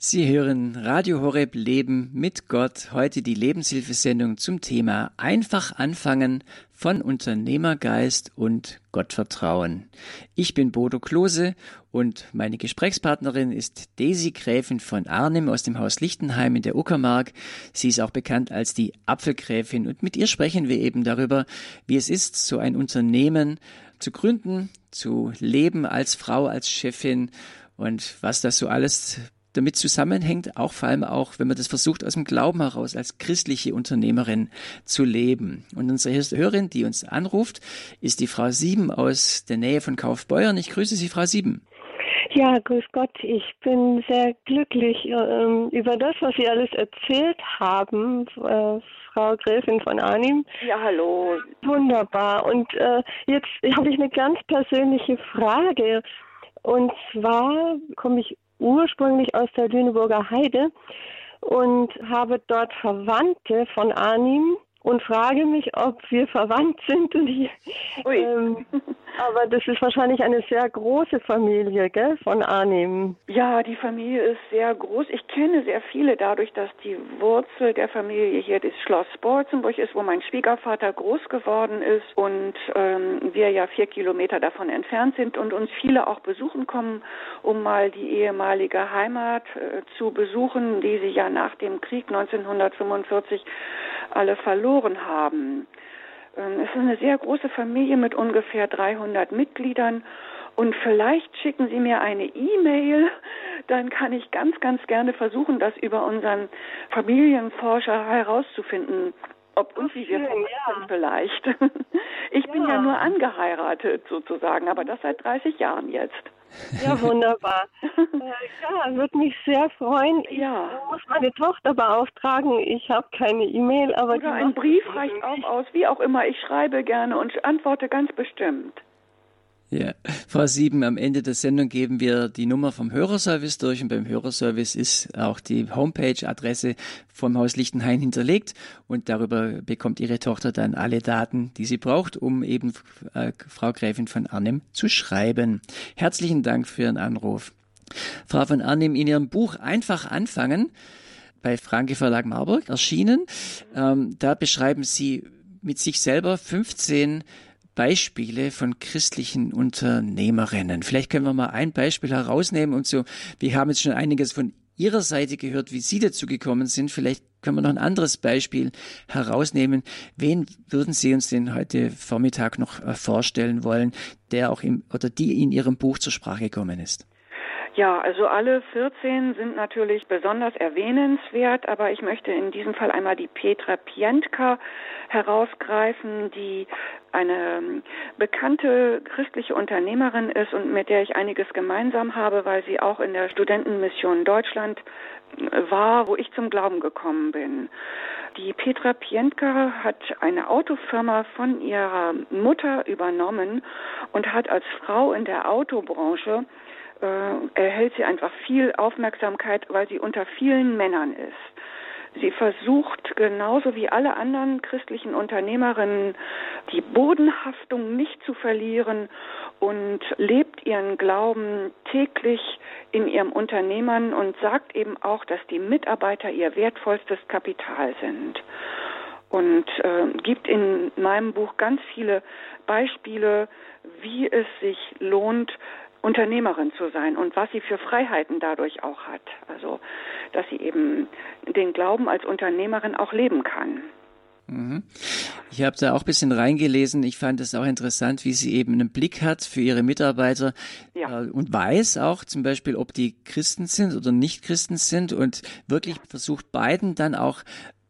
Sie hören Radio Horeb Leben mit Gott. Heute die Lebenshilfesendung zum Thema Einfach anfangen von Unternehmergeist und Gottvertrauen. Ich bin Bodo Klose und meine Gesprächspartnerin ist Daisy Gräfin von Arnim aus dem Haus Lichtenheim in der Uckermark. Sie ist auch bekannt als die Apfelgräfin und mit ihr sprechen wir eben darüber, wie es ist, so ein Unternehmen zu gründen, zu leben als Frau, als Chefin und was das so alles damit zusammenhängt, auch vor allem auch, wenn man das versucht, aus dem Glauben heraus als christliche Unternehmerin zu leben. Und unsere erste Hörerin, die uns anruft, ist die Frau Sieben aus der Nähe von Kaufbeuern. Ich grüße Sie, Frau Sieben. Ja, grüß Gott. Ich bin sehr glücklich äh, über das, was Sie alles erzählt haben, äh, Frau Gräfin von Arnim. Ja, hallo. Wunderbar. Und äh, jetzt habe ich eine ganz persönliche Frage. Und zwar komme ich ursprünglich aus der Lüneburger Heide und habe dort Verwandte von Arnim und frage mich, ob wir verwandt sind. Und ich, ähm, aber das ist wahrscheinlich eine sehr große Familie, gell, von Arnim. Ja, die Familie ist sehr groß. Ich kenne sehr viele dadurch, dass die Wurzel der Familie hier das Schloss Bolzenburg ist, wo mein Schwiegervater groß geworden ist und ähm, wir ja vier Kilometer davon entfernt sind und uns viele auch besuchen kommen, um mal die ehemalige Heimat äh, zu besuchen, die sie ja nach dem Krieg 1945 alle verloren haben. Ähm, es ist eine sehr große Familie mit ungefähr 300 Mitgliedern und vielleicht schicken Sie mir eine E-Mail, dann kann ich ganz, ganz gerne versuchen, das über unseren Familienforscher herauszufinden, ob und wie wir verwandt vielleicht. Ich ja. bin ja nur angeheiratet sozusagen, aber das seit 30 Jahren jetzt. Ja, wunderbar. Äh, ja, würde mich sehr freuen. Ich ja. muss meine Tochter beauftragen. Ich habe keine E-Mail, aber Oder ein Brief reicht auch aus, wie auch immer. Ich schreibe gerne und antworte ganz bestimmt. Ja, Frau Sieben, am Ende der Sendung geben wir die Nummer vom Hörerservice durch und beim Hörerservice ist auch die Homepage-Adresse vom Haus Lichtenhain hinterlegt und darüber bekommt Ihre Tochter dann alle Daten, die sie braucht, um eben äh, Frau Gräfin von Arnim zu schreiben. Herzlichen Dank für Ihren Anruf. Frau von Arnim, in Ihrem Buch Einfach anfangen, bei Franke Verlag Marburg erschienen, ähm, da beschreiben Sie mit sich selber 15 Beispiele von christlichen Unternehmerinnen. Vielleicht können wir mal ein Beispiel herausnehmen und so, wir haben jetzt schon einiges von Ihrer Seite gehört, wie Sie dazu gekommen sind. Vielleicht können wir noch ein anderes Beispiel herausnehmen. Wen würden Sie uns denn heute Vormittag noch äh, vorstellen wollen, der auch im oder die in Ihrem Buch zur Sprache gekommen ist? Ja, also alle 14 sind natürlich besonders erwähnenswert, aber ich möchte in diesem Fall einmal die Petra Pientka herausgreifen, die eine ähm, bekannte christliche Unternehmerin ist und mit der ich einiges gemeinsam habe, weil sie auch in der Studentenmission Deutschland äh, war, wo ich zum Glauben gekommen bin. Die Petra Pientka hat eine Autofirma von ihrer Mutter übernommen und hat als Frau in der Autobranche äh, erhält sie einfach viel Aufmerksamkeit, weil sie unter vielen Männern ist. Sie versucht genauso wie alle anderen christlichen Unternehmerinnen die Bodenhaftung nicht zu verlieren und lebt ihren Glauben täglich in ihrem Unternehmern und sagt eben auch, dass die Mitarbeiter ihr wertvollstes Kapital sind und äh, gibt in meinem Buch ganz viele Beispiele, wie es sich lohnt, Unternehmerin zu sein und was sie für Freiheiten dadurch auch hat. Also, dass sie eben den Glauben als Unternehmerin auch leben kann. Mhm. Ich habe da auch ein bisschen reingelesen. Ich fand es auch interessant, wie sie eben einen Blick hat für ihre Mitarbeiter ja. äh, und weiß auch zum Beispiel, ob die Christen sind oder nicht Christen sind und wirklich versucht beiden dann auch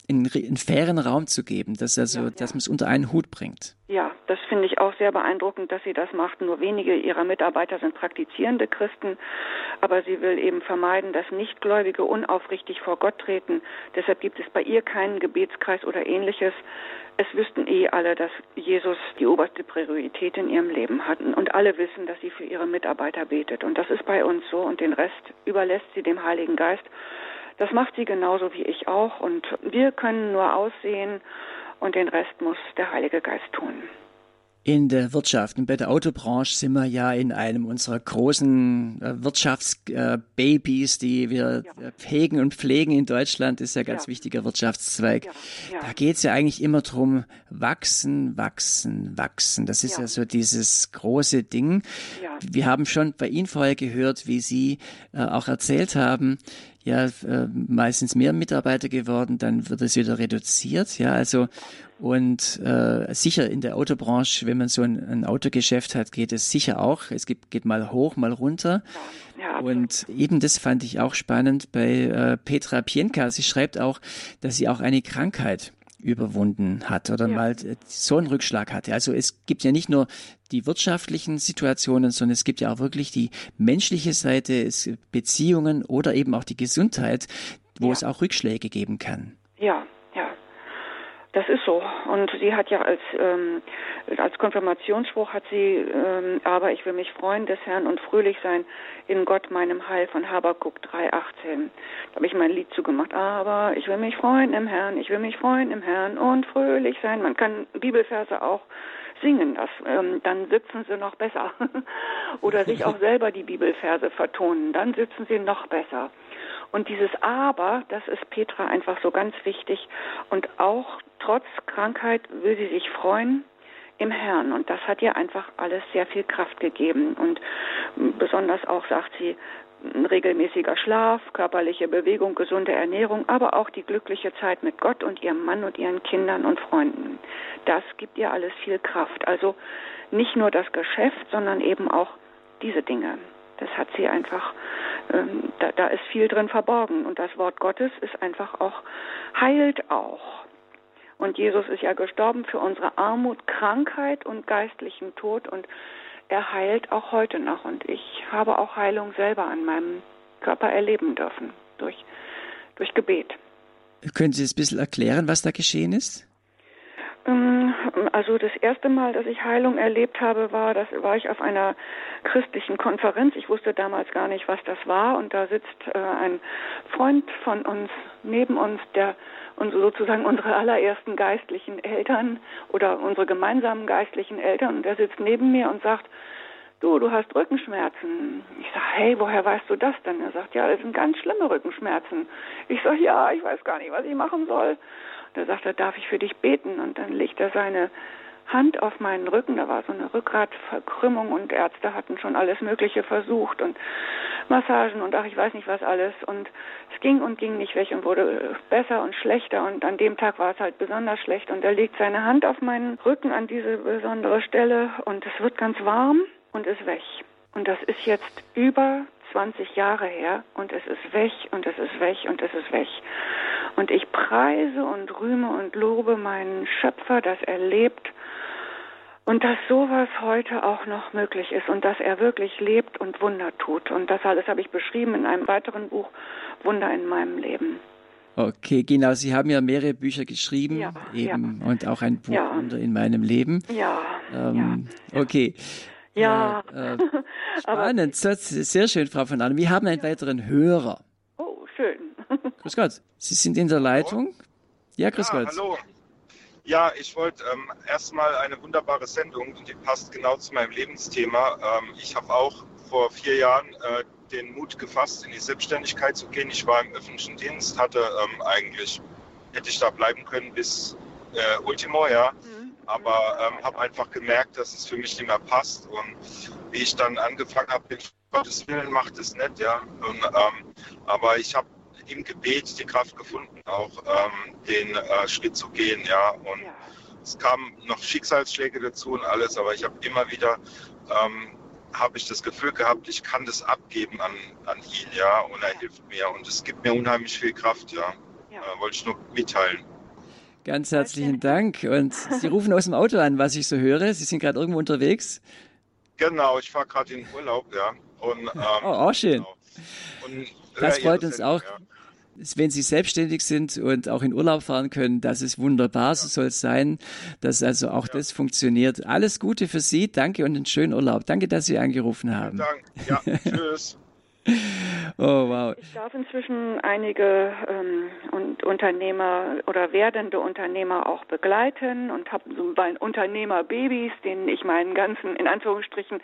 einen, einen fairen Raum zu geben, dass also, ja, ja. dass man es unter einen Hut bringt. Ja, das finde ich auch sehr beeindruckend, dass sie das macht. Nur wenige ihrer Mitarbeiter sind praktizierende Christen, aber sie will eben vermeiden, dass Nichtgläubige unaufrichtig vor Gott treten. Deshalb gibt es bei ihr keinen Gebetskreis oder ähnliches. Es wüssten eh alle, dass Jesus die oberste Priorität in ihrem Leben hat. Und alle wissen, dass sie für ihre Mitarbeiter betet. Und das ist bei uns so. Und den Rest überlässt sie dem Heiligen Geist. Das macht sie genauso wie ich auch und wir können nur aussehen und den Rest muss der Heilige Geist tun. In der Wirtschaft und bei der Autobranche sind wir ja in einem unserer großen äh, Wirtschaftsbabys, die wir ja. Äh, hegen und pflegen in Deutschland, ist ja ein ganz ja. wichtiger Wirtschaftszweig. Ja. Da geht es ja eigentlich immer drum, wachsen, wachsen, wachsen. Das ist ja, so dieses große Ding. Wir haben schon bei Ihnen vorher gehört, wie Sie äh, auch erzählt haben, ja äh, meistens mehr Mitarbeiter geworden, dann wird es wieder reduziert. Ja, also und äh, sicher in der Autobranche, wenn man so ein, ein Autogeschäft hat, geht es sicher auch. Es gibt, geht mal hoch, mal runter. Ja, und eben das fand ich auch spannend bei äh, Petra Pienka. Sie schreibt auch, dass sie auch eine Krankheit überwunden hat oder ja. mal äh, so einen Rückschlag hatte. Also es gibt ja nicht nur die wirtschaftlichen Situationen, sondern es gibt ja auch wirklich die menschliche Seite, es Beziehungen oder eben auch die Gesundheit, wo ja. es auch Rückschläge geben kann. Ja, das ist so. Und sie hat ja als, ähm, als Konfirmationsspruch hat sie, ähm, aber ich will mich freuen des Herrn und fröhlich sein in Gott meinem Heil von Habakuk 3,18. Da habe ich mein Lied zugemacht. Aber ich will mich freuen im Herrn, ich will mich freuen im Herrn und fröhlich sein. Man kann Bibelverse auch singen, das, ähm, dann sitzen sie noch besser. Oder sich auch selber die Bibelverse vertonen, dann sitzen sie noch besser. Und dieses Aber, das ist Petra einfach so ganz wichtig. Und auch trotz Krankheit will sie sich freuen im Herrn. Und das hat ihr einfach alles sehr viel Kraft gegeben. Und besonders auch, sagt sie, regelmäßiger Schlaf, körperliche Bewegung, gesunde Ernährung, aber auch die glückliche Zeit mit Gott und ihrem Mann und ihren Kindern und Freunden. Das gibt ihr alles viel Kraft. Also nicht nur das Geschäft, sondern eben auch diese Dinge. Das hat sie einfach, ähm, da, da ist viel drin verborgen. Und das Wort Gottes ist einfach auch, heilt auch. Und Jesus ist ja gestorben für unsere Armut, Krankheit und geistlichen Tod. Und er heilt auch heute noch. Und ich habe auch Heilung selber an meinem Körper erleben dürfen durch, durch Gebet. Können Sie es ein bisschen erklären, was da geschehen ist? Ähm, also das erste Mal, dass ich Heilung erlebt habe, war, das war ich auf einer christlichen Konferenz. Ich wusste damals gar nicht, was das war. Und da sitzt äh, ein Freund von uns neben uns, der und sozusagen unsere allerersten geistlichen Eltern oder unsere gemeinsamen geistlichen Eltern. Und der sitzt neben mir und sagt, du, du hast Rückenschmerzen. Ich sage, hey, woher weißt du das denn? Er sagt, ja, das sind ganz schlimme Rückenschmerzen. Ich sage, ja, ich weiß gar nicht, was ich machen soll. Da sagt er, darf ich für dich beten? Und dann legt er seine Hand auf meinen Rücken. Da war so eine Rückgratverkrümmung und Ärzte hatten schon alles Mögliche versucht und Massagen und ach, ich weiß nicht was alles. Und es ging und ging nicht weg und wurde besser und schlechter. Und an dem Tag war es halt besonders schlecht. Und er legt seine Hand auf meinen Rücken an diese besondere Stelle und es wird ganz warm und ist weg. Und das ist jetzt über 20 Jahre her und es ist weg und es ist weg und es ist weg. Und ich preise und rühme und lobe meinen Schöpfer, dass er lebt und dass sowas heute auch noch möglich ist und dass er wirklich lebt und Wunder tut. Und das alles habe ich beschrieben in einem weiteren Buch, Wunder in meinem Leben. Okay, genau. Sie haben ja mehrere Bücher geschrieben ja, eben ja. und auch ein Buch ja. Wunder in meinem Leben. Ja. Ähm, okay. Ja. Äh, spannend, sehr schön, Frau von Ahlen. Wir haben einen weiteren Hörer. Oh, schön. Grüß Gott. Sie sind in der Leitung? Ja, grüß Gott. Hallo. Ja, ich wollte ähm, erstmal eine wunderbare Sendung und die passt genau zu meinem Lebensthema. Ähm, ich habe auch vor vier Jahren äh, den Mut gefasst, in die Selbstständigkeit zu gehen. Ich war im öffentlichen Dienst, hatte ähm, eigentlich, hätte ich da bleiben können bis äh, Ultimo, ja. Mhm. Aber ähm, habe einfach gemerkt, dass es für mich nicht mehr passt. Und wie ich dann angefangen habe, bin Gottes Willen macht es nicht, ja. Und, ähm, aber ich habe im Gebet die Kraft gefunden, auch ähm, den äh, Schritt zu gehen, ja. Und ja. es kamen noch Schicksalsschläge dazu und alles, aber ich habe immer wieder ähm, habe ich das Gefühl gehabt, ich kann das abgeben an, an ihn, ja, und er hilft mir und es gibt mir unheimlich viel Kraft, ja. ja. Äh, wollte ich nur mitteilen. Ganz herzlichen Dank. Und Sie rufen aus dem Auto an, was ich so höre. Sie sind gerade irgendwo unterwegs. Genau, ich fahre gerade in Urlaub, ja. Und, ähm, oh, auch schön. Genau. Und, das freut uns auch. Ja wenn Sie selbstständig sind und auch in Urlaub fahren können, das ist wunderbar, so soll es sein, dass also auch ja. das funktioniert. Alles Gute für Sie, danke und einen schönen Urlaub. Danke, dass Sie angerufen haben. Danke, ja, tschüss. Oh, wow. Ich darf inzwischen einige ähm, und Unternehmer oder werdende Unternehmer auch begleiten und habe so ein Unternehmerbabys, denen ich meinen ganzen, in Anführungsstrichen,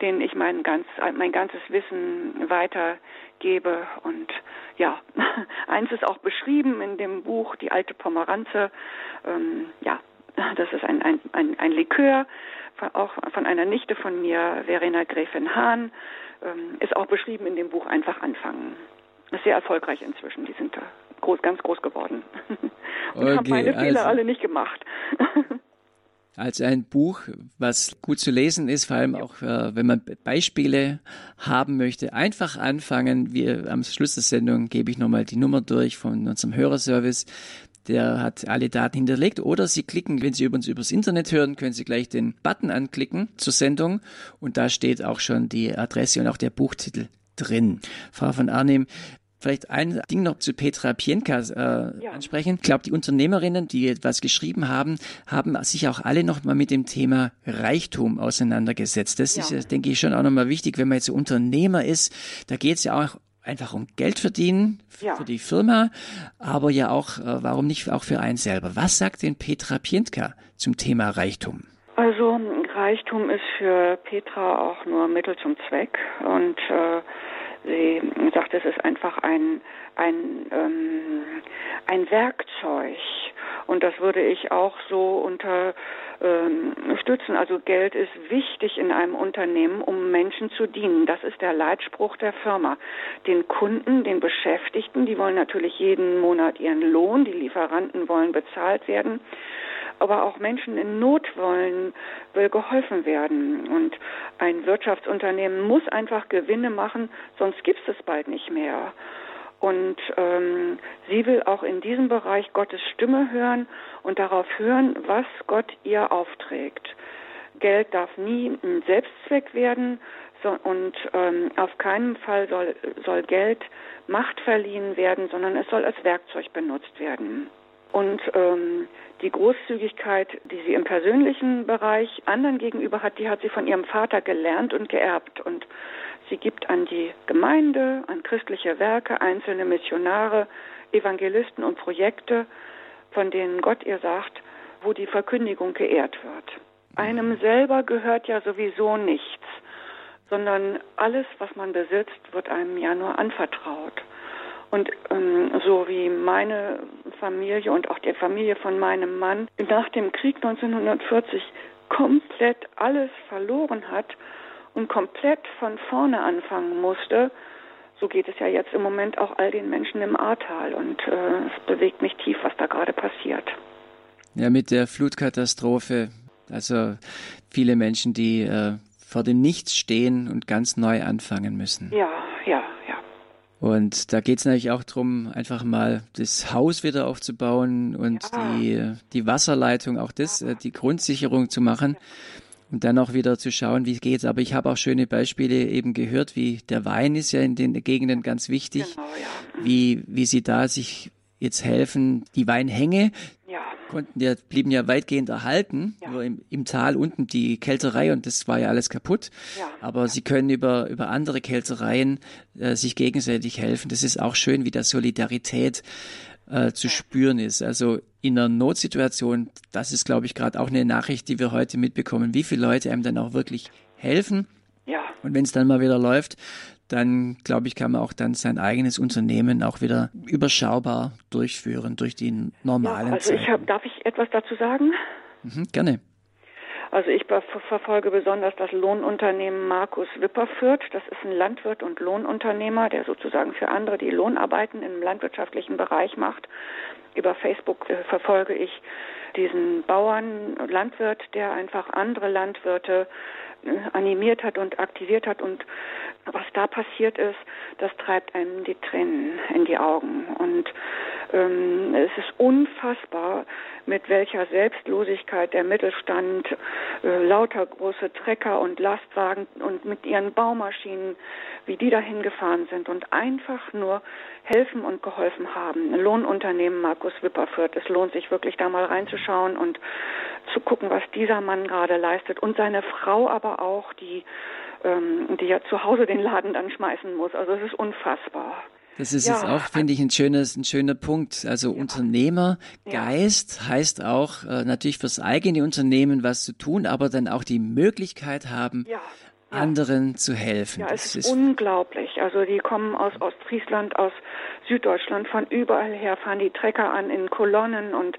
denen ich mein, ganz, mein ganzes Wissen weitergebe. Und ja, eins ist auch beschrieben in dem Buch Die alte Pomeranze. Ähm, ja, das ist ein, ein, ein, ein Likör, auch von einer Nichte von mir, Verena Gräfin Hahn ähm, ist auch beschrieben in dem Buch Einfach anfangen. Ist sehr erfolgreich inzwischen. Die sind da groß, ganz groß geworden. Und okay, haben meine Fehler also, alle nicht gemacht. als ein Buch, was gut zu lesen ist, vor allem auch, äh, wenn man Beispiele haben möchte. Einfach anfangen. Wir am Schluss der Sendung gebe ich nochmal die Nummer durch von unserem Hörerservice. Der hat alle Daten hinterlegt. Oder Sie klicken, wenn Sie uns übers Internet hören, können Sie gleich den Button anklicken zur Sendung. Und da steht auch schon die Adresse und auch der Buchtitel drin. Frau von Arnim, vielleicht ein Ding noch zu Petra Pienka äh, ja. ansprechen. Ich glaube, die Unternehmerinnen, die etwas geschrieben haben, haben sich auch alle noch mal mit dem Thema Reichtum auseinandergesetzt. Das ja. ist, denke ich, schon auch nochmal wichtig, wenn man jetzt Unternehmer ist. Da geht es ja auch einfach um Geld verdienen ja. für die Firma, aber ja auch, äh, warum nicht auch für einen selber. Was sagt denn Petra Pientka zum Thema Reichtum? Also Reichtum ist für Petra auch nur Mittel zum Zweck und äh, sie sagt, es ist einfach ein ein ähm, ein Werkzeug und das würde ich auch so unter ähm, stützen. Also Geld ist wichtig in einem Unternehmen, um Menschen zu dienen. Das ist der Leitspruch der Firma. Den Kunden, den Beschäftigten, die wollen natürlich jeden Monat ihren Lohn, die Lieferanten wollen bezahlt werden aber auch Menschen in Not wollen, will geholfen werden. Und ein Wirtschaftsunternehmen muss einfach Gewinne machen, sonst gibt es es bald nicht mehr. Und ähm, sie will auch in diesem Bereich Gottes Stimme hören und darauf hören, was Gott ihr aufträgt. Geld darf nie ein Selbstzweck werden so, und ähm, auf keinen Fall soll, soll Geld Macht verliehen werden, sondern es soll als Werkzeug benutzt werden. Und ähm, die Großzügigkeit, die sie im persönlichen Bereich anderen gegenüber hat, die hat sie von ihrem Vater gelernt und geerbt. Und Sie gibt an die Gemeinde, an christliche Werke, einzelne Missionare, Evangelisten und Projekte, von denen Gott ihr sagt, wo die Verkündigung geehrt wird. Einem selber gehört ja sowieso nichts, sondern alles, was man besitzt, wird einem ja nur anvertraut. Und ähm, so wie meine Familie und auch die Familie von meinem Mann nach dem Krieg 1940 komplett alles verloren hat, und komplett von vorne anfangen musste, so geht es ja jetzt im Moment auch all den Menschen im Ahrtal und äh, es bewegt mich tief, was da gerade passiert. Ja, mit der Flutkatastrophe, also viele Menschen, die äh, vor dem Nichts stehen und ganz neu anfangen müssen. Ja, ja. Und da geht es natürlich auch darum, einfach mal das Haus wieder aufzubauen und ja. die, die Wasserleitung, auch das, äh, die Grundsicherung zu machen und dann auch wieder zu schauen, wie geht's. Aber ich habe auch schöne Beispiele eben gehört, wie der Wein ist ja in den Gegenden ganz wichtig, genau, ja. Wie, wie sie da sich jetzt helfen, die Weinhänge, konnten ja, blieben ja weitgehend erhalten, ja. nur im, im, Tal unten die Kälterei und das war ja alles kaputt. Ja. Aber sie können über, über andere Kältereien äh, sich gegenseitig helfen. Das ist auch schön, wie da Solidarität äh, zu spüren ist. Also in einer Notsituation, das ist, glaube ich, gerade auch eine Nachricht, die wir heute mitbekommen, wie viele Leute einem dann auch wirklich helfen. Ja. Und wenn es dann mal wieder läuft, dann glaube ich, kann man auch dann sein eigenes Unternehmen auch wieder überschaubar durchführen durch die normalen. Ja, also ich hab, darf ich etwas dazu sagen? Mhm, gerne. Also ich verfolge besonders das Lohnunternehmen Markus Wipperfürth. Das ist ein Landwirt und Lohnunternehmer, der sozusagen für andere die Lohnarbeiten im landwirtschaftlichen Bereich macht. Über Facebook äh, verfolge ich diesen Bauern, Landwirt, der einfach andere Landwirte äh, animiert hat und aktiviert hat und was da passiert ist, das treibt einem die Tränen in die Augen. Und ähm, es ist unfassbar, mit welcher Selbstlosigkeit der Mittelstand äh, lauter große Trecker und Lastwagen und mit ihren Baumaschinen, wie die dahin gefahren sind und einfach nur helfen und geholfen haben. Lohnunternehmen Markus Wipperfürth. Es lohnt sich wirklich da mal reinzuschauen und zu gucken, was dieser Mann gerade leistet und seine Frau aber auch, die ähm, die ja zu Hause den Laden dann schmeißen muss. Also es ist unfassbar. Das ist ja. jetzt auch, finde ich, ein schönes, ein schöner Punkt. Also ja. Unternehmergeist ja. heißt auch äh, natürlich fürs eigene Unternehmen was zu tun, aber dann auch die Möglichkeit haben, anderen zu helfen. Ja, das es ist, ist unglaublich. Also die kommen aus Ostfriesland, aus Süddeutschland, von überall her fahren die Trecker an in Kolonnen und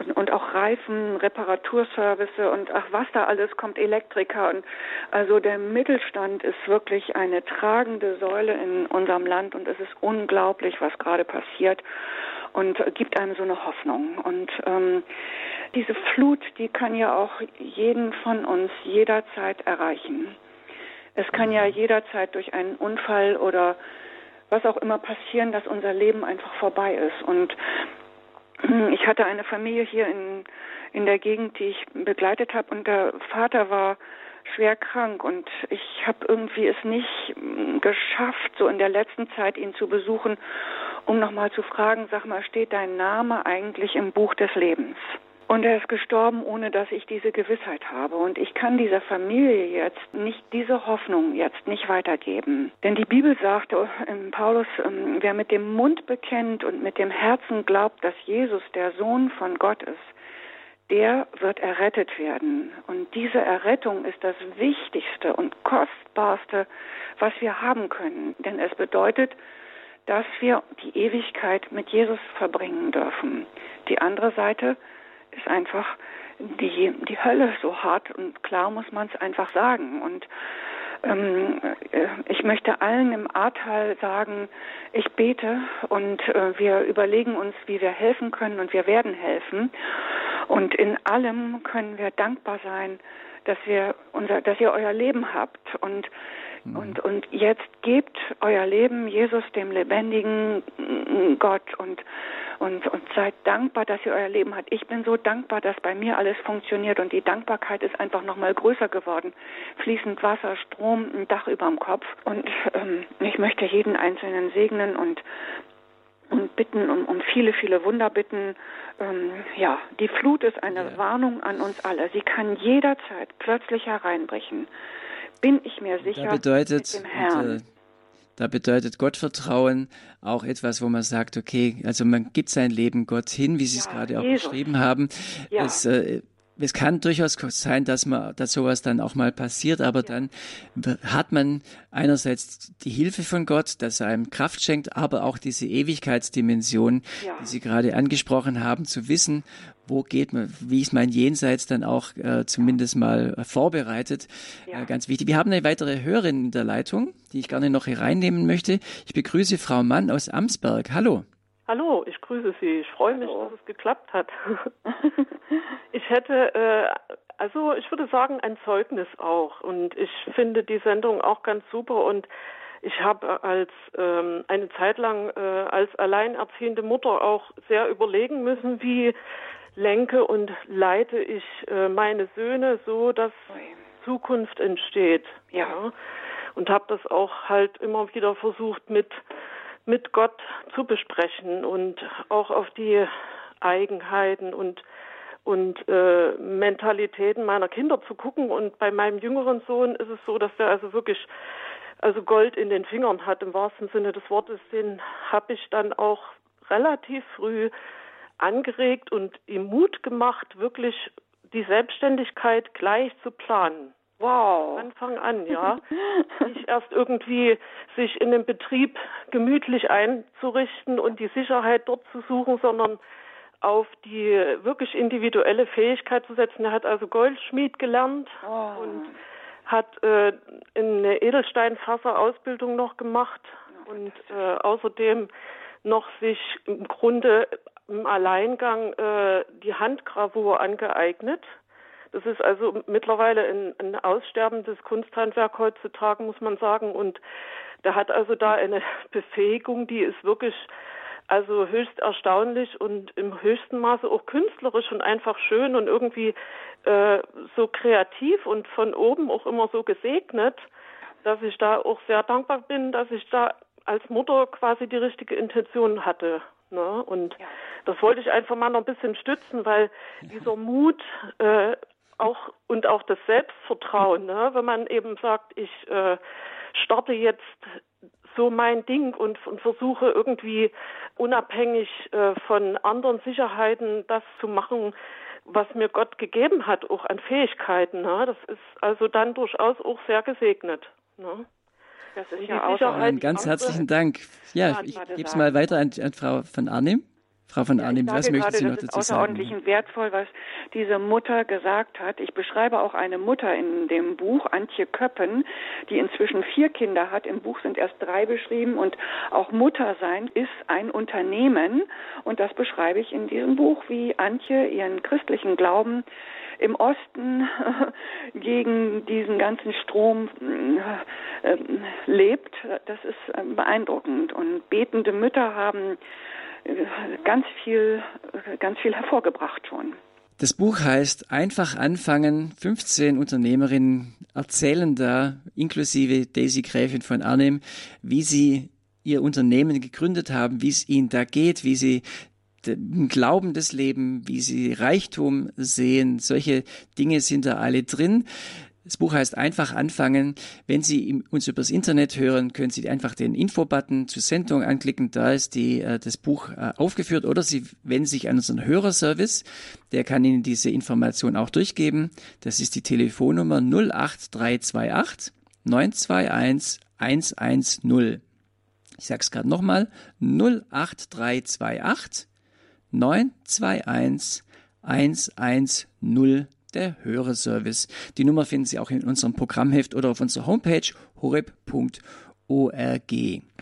und, auch Reifen, Reparaturservice und ach was da alles kommt, Elektriker und also der Mittelstand ist wirklich eine tragende Säule in unserem Land und es ist unglaublich, was gerade passiert und gibt einem so eine Hoffnung und ähm, diese Flut, die kann ja auch jeden von uns jederzeit erreichen. Es kann ja jederzeit durch einen Unfall oder was auch immer passieren, dass unser Leben einfach vorbei ist. Und ich hatte eine Familie hier in, in der Gegend, die ich begleitet habe und der Vater war schwer krank und ich habe irgendwie es nicht hm, geschafft, so in der letzten Zeit ihn zu besuchen, um nochmal zu fragen, sag mal, steht dein Name eigentlich im Buch des Lebens? Und er ist gestorben, ohne dass ich diese Gewissheit habe. Und ich kann dieser Familie jetzt nicht diese Hoffnung jetzt nicht weitergeben. Denn die Bibel sagt in Paulus, ähm, wer mit dem Mund bekennt und mit dem Herzen glaubt, dass Jesus der Sohn von Gott ist, der wird errettet werden. Und diese Errettung ist das Wichtigste und Kostbarste, was wir haben können. Denn es bedeutet, dass wir die Ewigkeit mit Jesus verbringen dürfen. Die andere Seite einfach die, die Hölle so hart und klar muss man es einfach sagen. Und ähm, äh, ich möchte allen im Ahrtal sagen, ich bete und äh, wir überlegen uns, wie wir helfen können und wir werden helfen. Und in allem können wir dankbar sein, dass wir unser, dass ihr euer Leben habt und mhm. und und jetzt gebt euer Leben Jesus dem lebendigen Gott und und, und seid dankbar, dass ihr euer Leben habt. Ich bin so dankbar, dass bei mir alles funktioniert und die Dankbarkeit ist einfach noch mal größer geworden. Fließend Wasser, Strom, ein Dach über dem Kopf und ähm, ich möchte jeden Einzelnen segnen und und bitten um, um viele, viele Wunder bitten. Ähm, ja, die Flut ist eine ja. Warnung an uns alle. Sie kann jederzeit plötzlich hereinbrechen. Bin ich mir sicher. Da bedeutet, mit dem Herrn. Mit, da bedeutet Gottvertrauen auch etwas, wo man sagt, okay, also man gibt sein Leben Gott hin, wie Sie ja, es gerade auch Jesus. beschrieben haben. Ja. Es, äh, es kann durchaus sein, dass man, dass sowas dann auch mal passiert, aber dann hat man einerseits die Hilfe von Gott, dass er einem Kraft schenkt, aber auch diese Ewigkeitsdimension, ja. die Sie gerade angesprochen haben, zu wissen, wo geht man, wie ist mein Jenseits dann auch äh, zumindest mal vorbereitet. Ja. Äh, ganz wichtig. Wir haben eine weitere Hörerin in der Leitung, die ich gerne noch hier reinnehmen möchte. Ich begrüße Frau Mann aus Amsberg. Hallo. Hallo, ich grüße Sie. Ich freue mich, dass es geklappt hat. ich hätte, äh, also ich würde sagen, ein Zeugnis auch. Und ich finde die Sendung auch ganz super. Und ich habe als ähm, eine Zeit lang äh, als alleinerziehende Mutter auch sehr überlegen müssen, wie lenke und leite ich äh, meine Söhne so, dass Zukunft entsteht. Ja. ja. Und habe das auch halt immer wieder versucht mit mit Gott zu besprechen und auch auf die Eigenheiten und und äh, Mentalitäten meiner Kinder zu gucken. Und bei meinem jüngeren Sohn ist es so, dass er also wirklich also Gold in den Fingern hat im wahrsten Sinne des Wortes. Den habe ich dann auch relativ früh angeregt und ihm Mut gemacht, wirklich die Selbstständigkeit gleich zu planen. Wow. Anfang an, ja. Nicht erst irgendwie sich in dem Betrieb gemütlich einzurichten und die Sicherheit dort zu suchen, sondern auf die wirklich individuelle Fähigkeit zu setzen. Er hat also Goldschmied gelernt oh. und hat äh, eine Edelsteinfasser-Ausbildung noch gemacht und äh, außerdem noch sich im Grunde im Alleingang äh, die Handgravur angeeignet. Das ist also mittlerweile ein, ein aussterbendes Kunsthandwerk heutzutage, muss man sagen. Und der hat also da eine Befähigung, die ist wirklich also höchst erstaunlich und im höchsten Maße auch künstlerisch und einfach schön und irgendwie äh, so kreativ und von oben auch immer so gesegnet, dass ich da auch sehr dankbar bin, dass ich da als Mutter quasi die richtige Intention hatte. Ne? Und ja. das wollte ich einfach mal noch ein bisschen stützen, weil dieser Mut äh, auch und auch das Selbstvertrauen, ne? wenn man eben sagt, ich äh, starte jetzt so mein Ding und, und versuche irgendwie unabhängig äh, von anderen Sicherheiten das zu machen, was mir Gott gegeben hat, auch an Fähigkeiten. Ne? Das ist also dann durchaus auch sehr gesegnet. Ne? Das ist ja auch ein ganz herzlichen Dank. Ja, ich gebe es mal weiter an, an Frau von Arnim. Frau von Arnim, ja, was möchten Sie noch dazu sagen? Das ist außerordentlich wertvoll, was diese Mutter gesagt hat. Ich beschreibe auch eine Mutter in dem Buch, Antje Köppen, die inzwischen vier Kinder hat. Im Buch sind erst drei beschrieben und auch Muttersein ist ein Unternehmen. Und das beschreibe ich in diesem Buch, wie Antje ihren christlichen Glauben im Osten gegen diesen ganzen Strom äh, lebt. Das ist äh, beeindruckend. Und betende Mütter haben ganz viel, ganz viel hervorgebracht schon. Das Buch heißt Einfach anfangen. 15 Unternehmerinnen erzählen da, inklusive Daisy Gräfin von Arnhem, wie sie ihr Unternehmen gegründet haben, wie es ihnen da geht, wie sie Glauben des Lebens, wie sie Reichtum sehen. Solche Dinge sind da alle drin. Das Buch heißt einfach anfangen. Wenn Sie uns übers Internet hören, können Sie einfach den Infobutton zur Sendung anklicken. Da ist die, äh, das Buch äh, aufgeführt. Oder Sie wenden sich an unseren Hörerservice. Der kann Ihnen diese Information auch durchgeben. Das ist die Telefonnummer 08328 921 110. Ich sage es gerade nochmal. 08328 921 110 der Hörerservice. Die Nummer finden Sie auch in unserem Programmheft oder auf unserer Homepage horeb.org.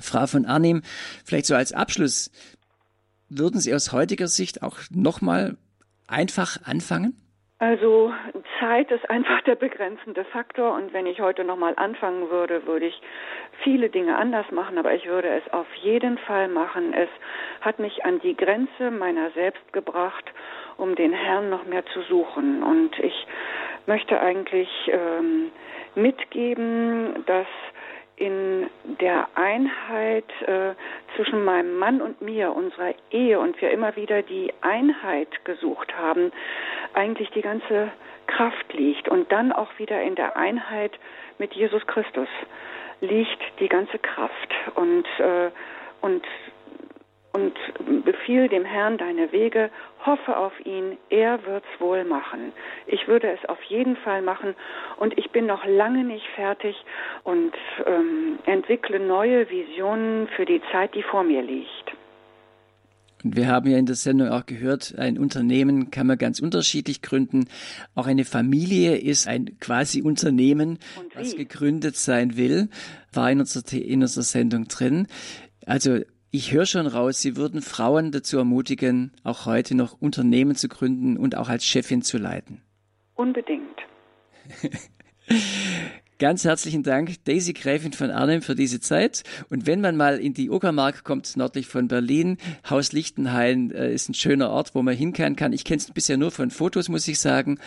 Frau von Arnim, vielleicht so als Abschluss, würden Sie aus heutiger Sicht auch nochmal einfach anfangen? Also Zeit ist einfach der begrenzende Faktor und wenn ich heute nochmal anfangen würde, würde ich viele Dinge anders machen, aber ich würde es auf jeden Fall machen. Es hat mich an die Grenze meiner selbst gebracht um den Herrn noch mehr zu suchen. Und ich möchte eigentlich ähm, mitgeben, dass in der Einheit äh, zwischen meinem Mann und mir, unserer Ehe und wir immer wieder die Einheit gesucht haben, eigentlich die ganze Kraft liegt. Und dann auch wieder in der Einheit mit Jesus Christus liegt die ganze Kraft. Und, äh, und und befiehl dem Herrn deine Wege, hoffe auf ihn, er wird's wohl machen. Ich würde es auf jeden Fall machen und ich bin noch lange nicht fertig und ähm, entwickle neue Visionen für die Zeit, die vor mir liegt. Und wir haben ja in der Sendung auch gehört, ein Unternehmen kann man ganz unterschiedlich gründen. Auch eine Familie ist ein quasi Unternehmen, was gegründet sein will, war in unserer, in unserer Sendung drin. Also ich höre schon raus, Sie würden Frauen dazu ermutigen, auch heute noch Unternehmen zu gründen und auch als Chefin zu leiten. Unbedingt. Ganz herzlichen Dank, Daisy Gräfin von Arnhem, für diese Zeit. Und wenn man mal in die Uckermark kommt, nördlich von Berlin, Haus Lichtenhain äh, ist ein schöner Ort, wo man hinkehren kann. Ich kenne es bisher nur von Fotos, muss ich sagen.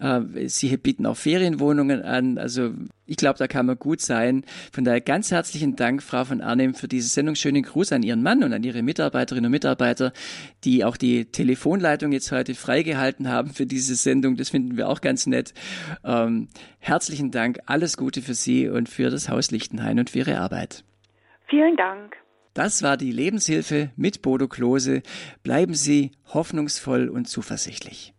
Äh, sie bieten auch Ferienwohnungen an. Also ich glaube, da kann man gut sein. Von daher ganz herzlichen Dank, Frau von Arnim, für diese Sendung. Schönen Gruß an Ihren Mann und an Ihre Mitarbeiterinnen und Mitarbeiter, die auch die Telefonleitung jetzt heute freigehalten haben für diese Sendung. Das finden wir auch ganz nett. Ähm, herzlichen Dank. Alles Gute für Sie und für das Haus Lichtenhain und für Ihre Arbeit. Vielen Dank. Das war die Lebenshilfe mit Bodo Klose. Bleiben Sie hoffnungsvoll und zuversichtlich.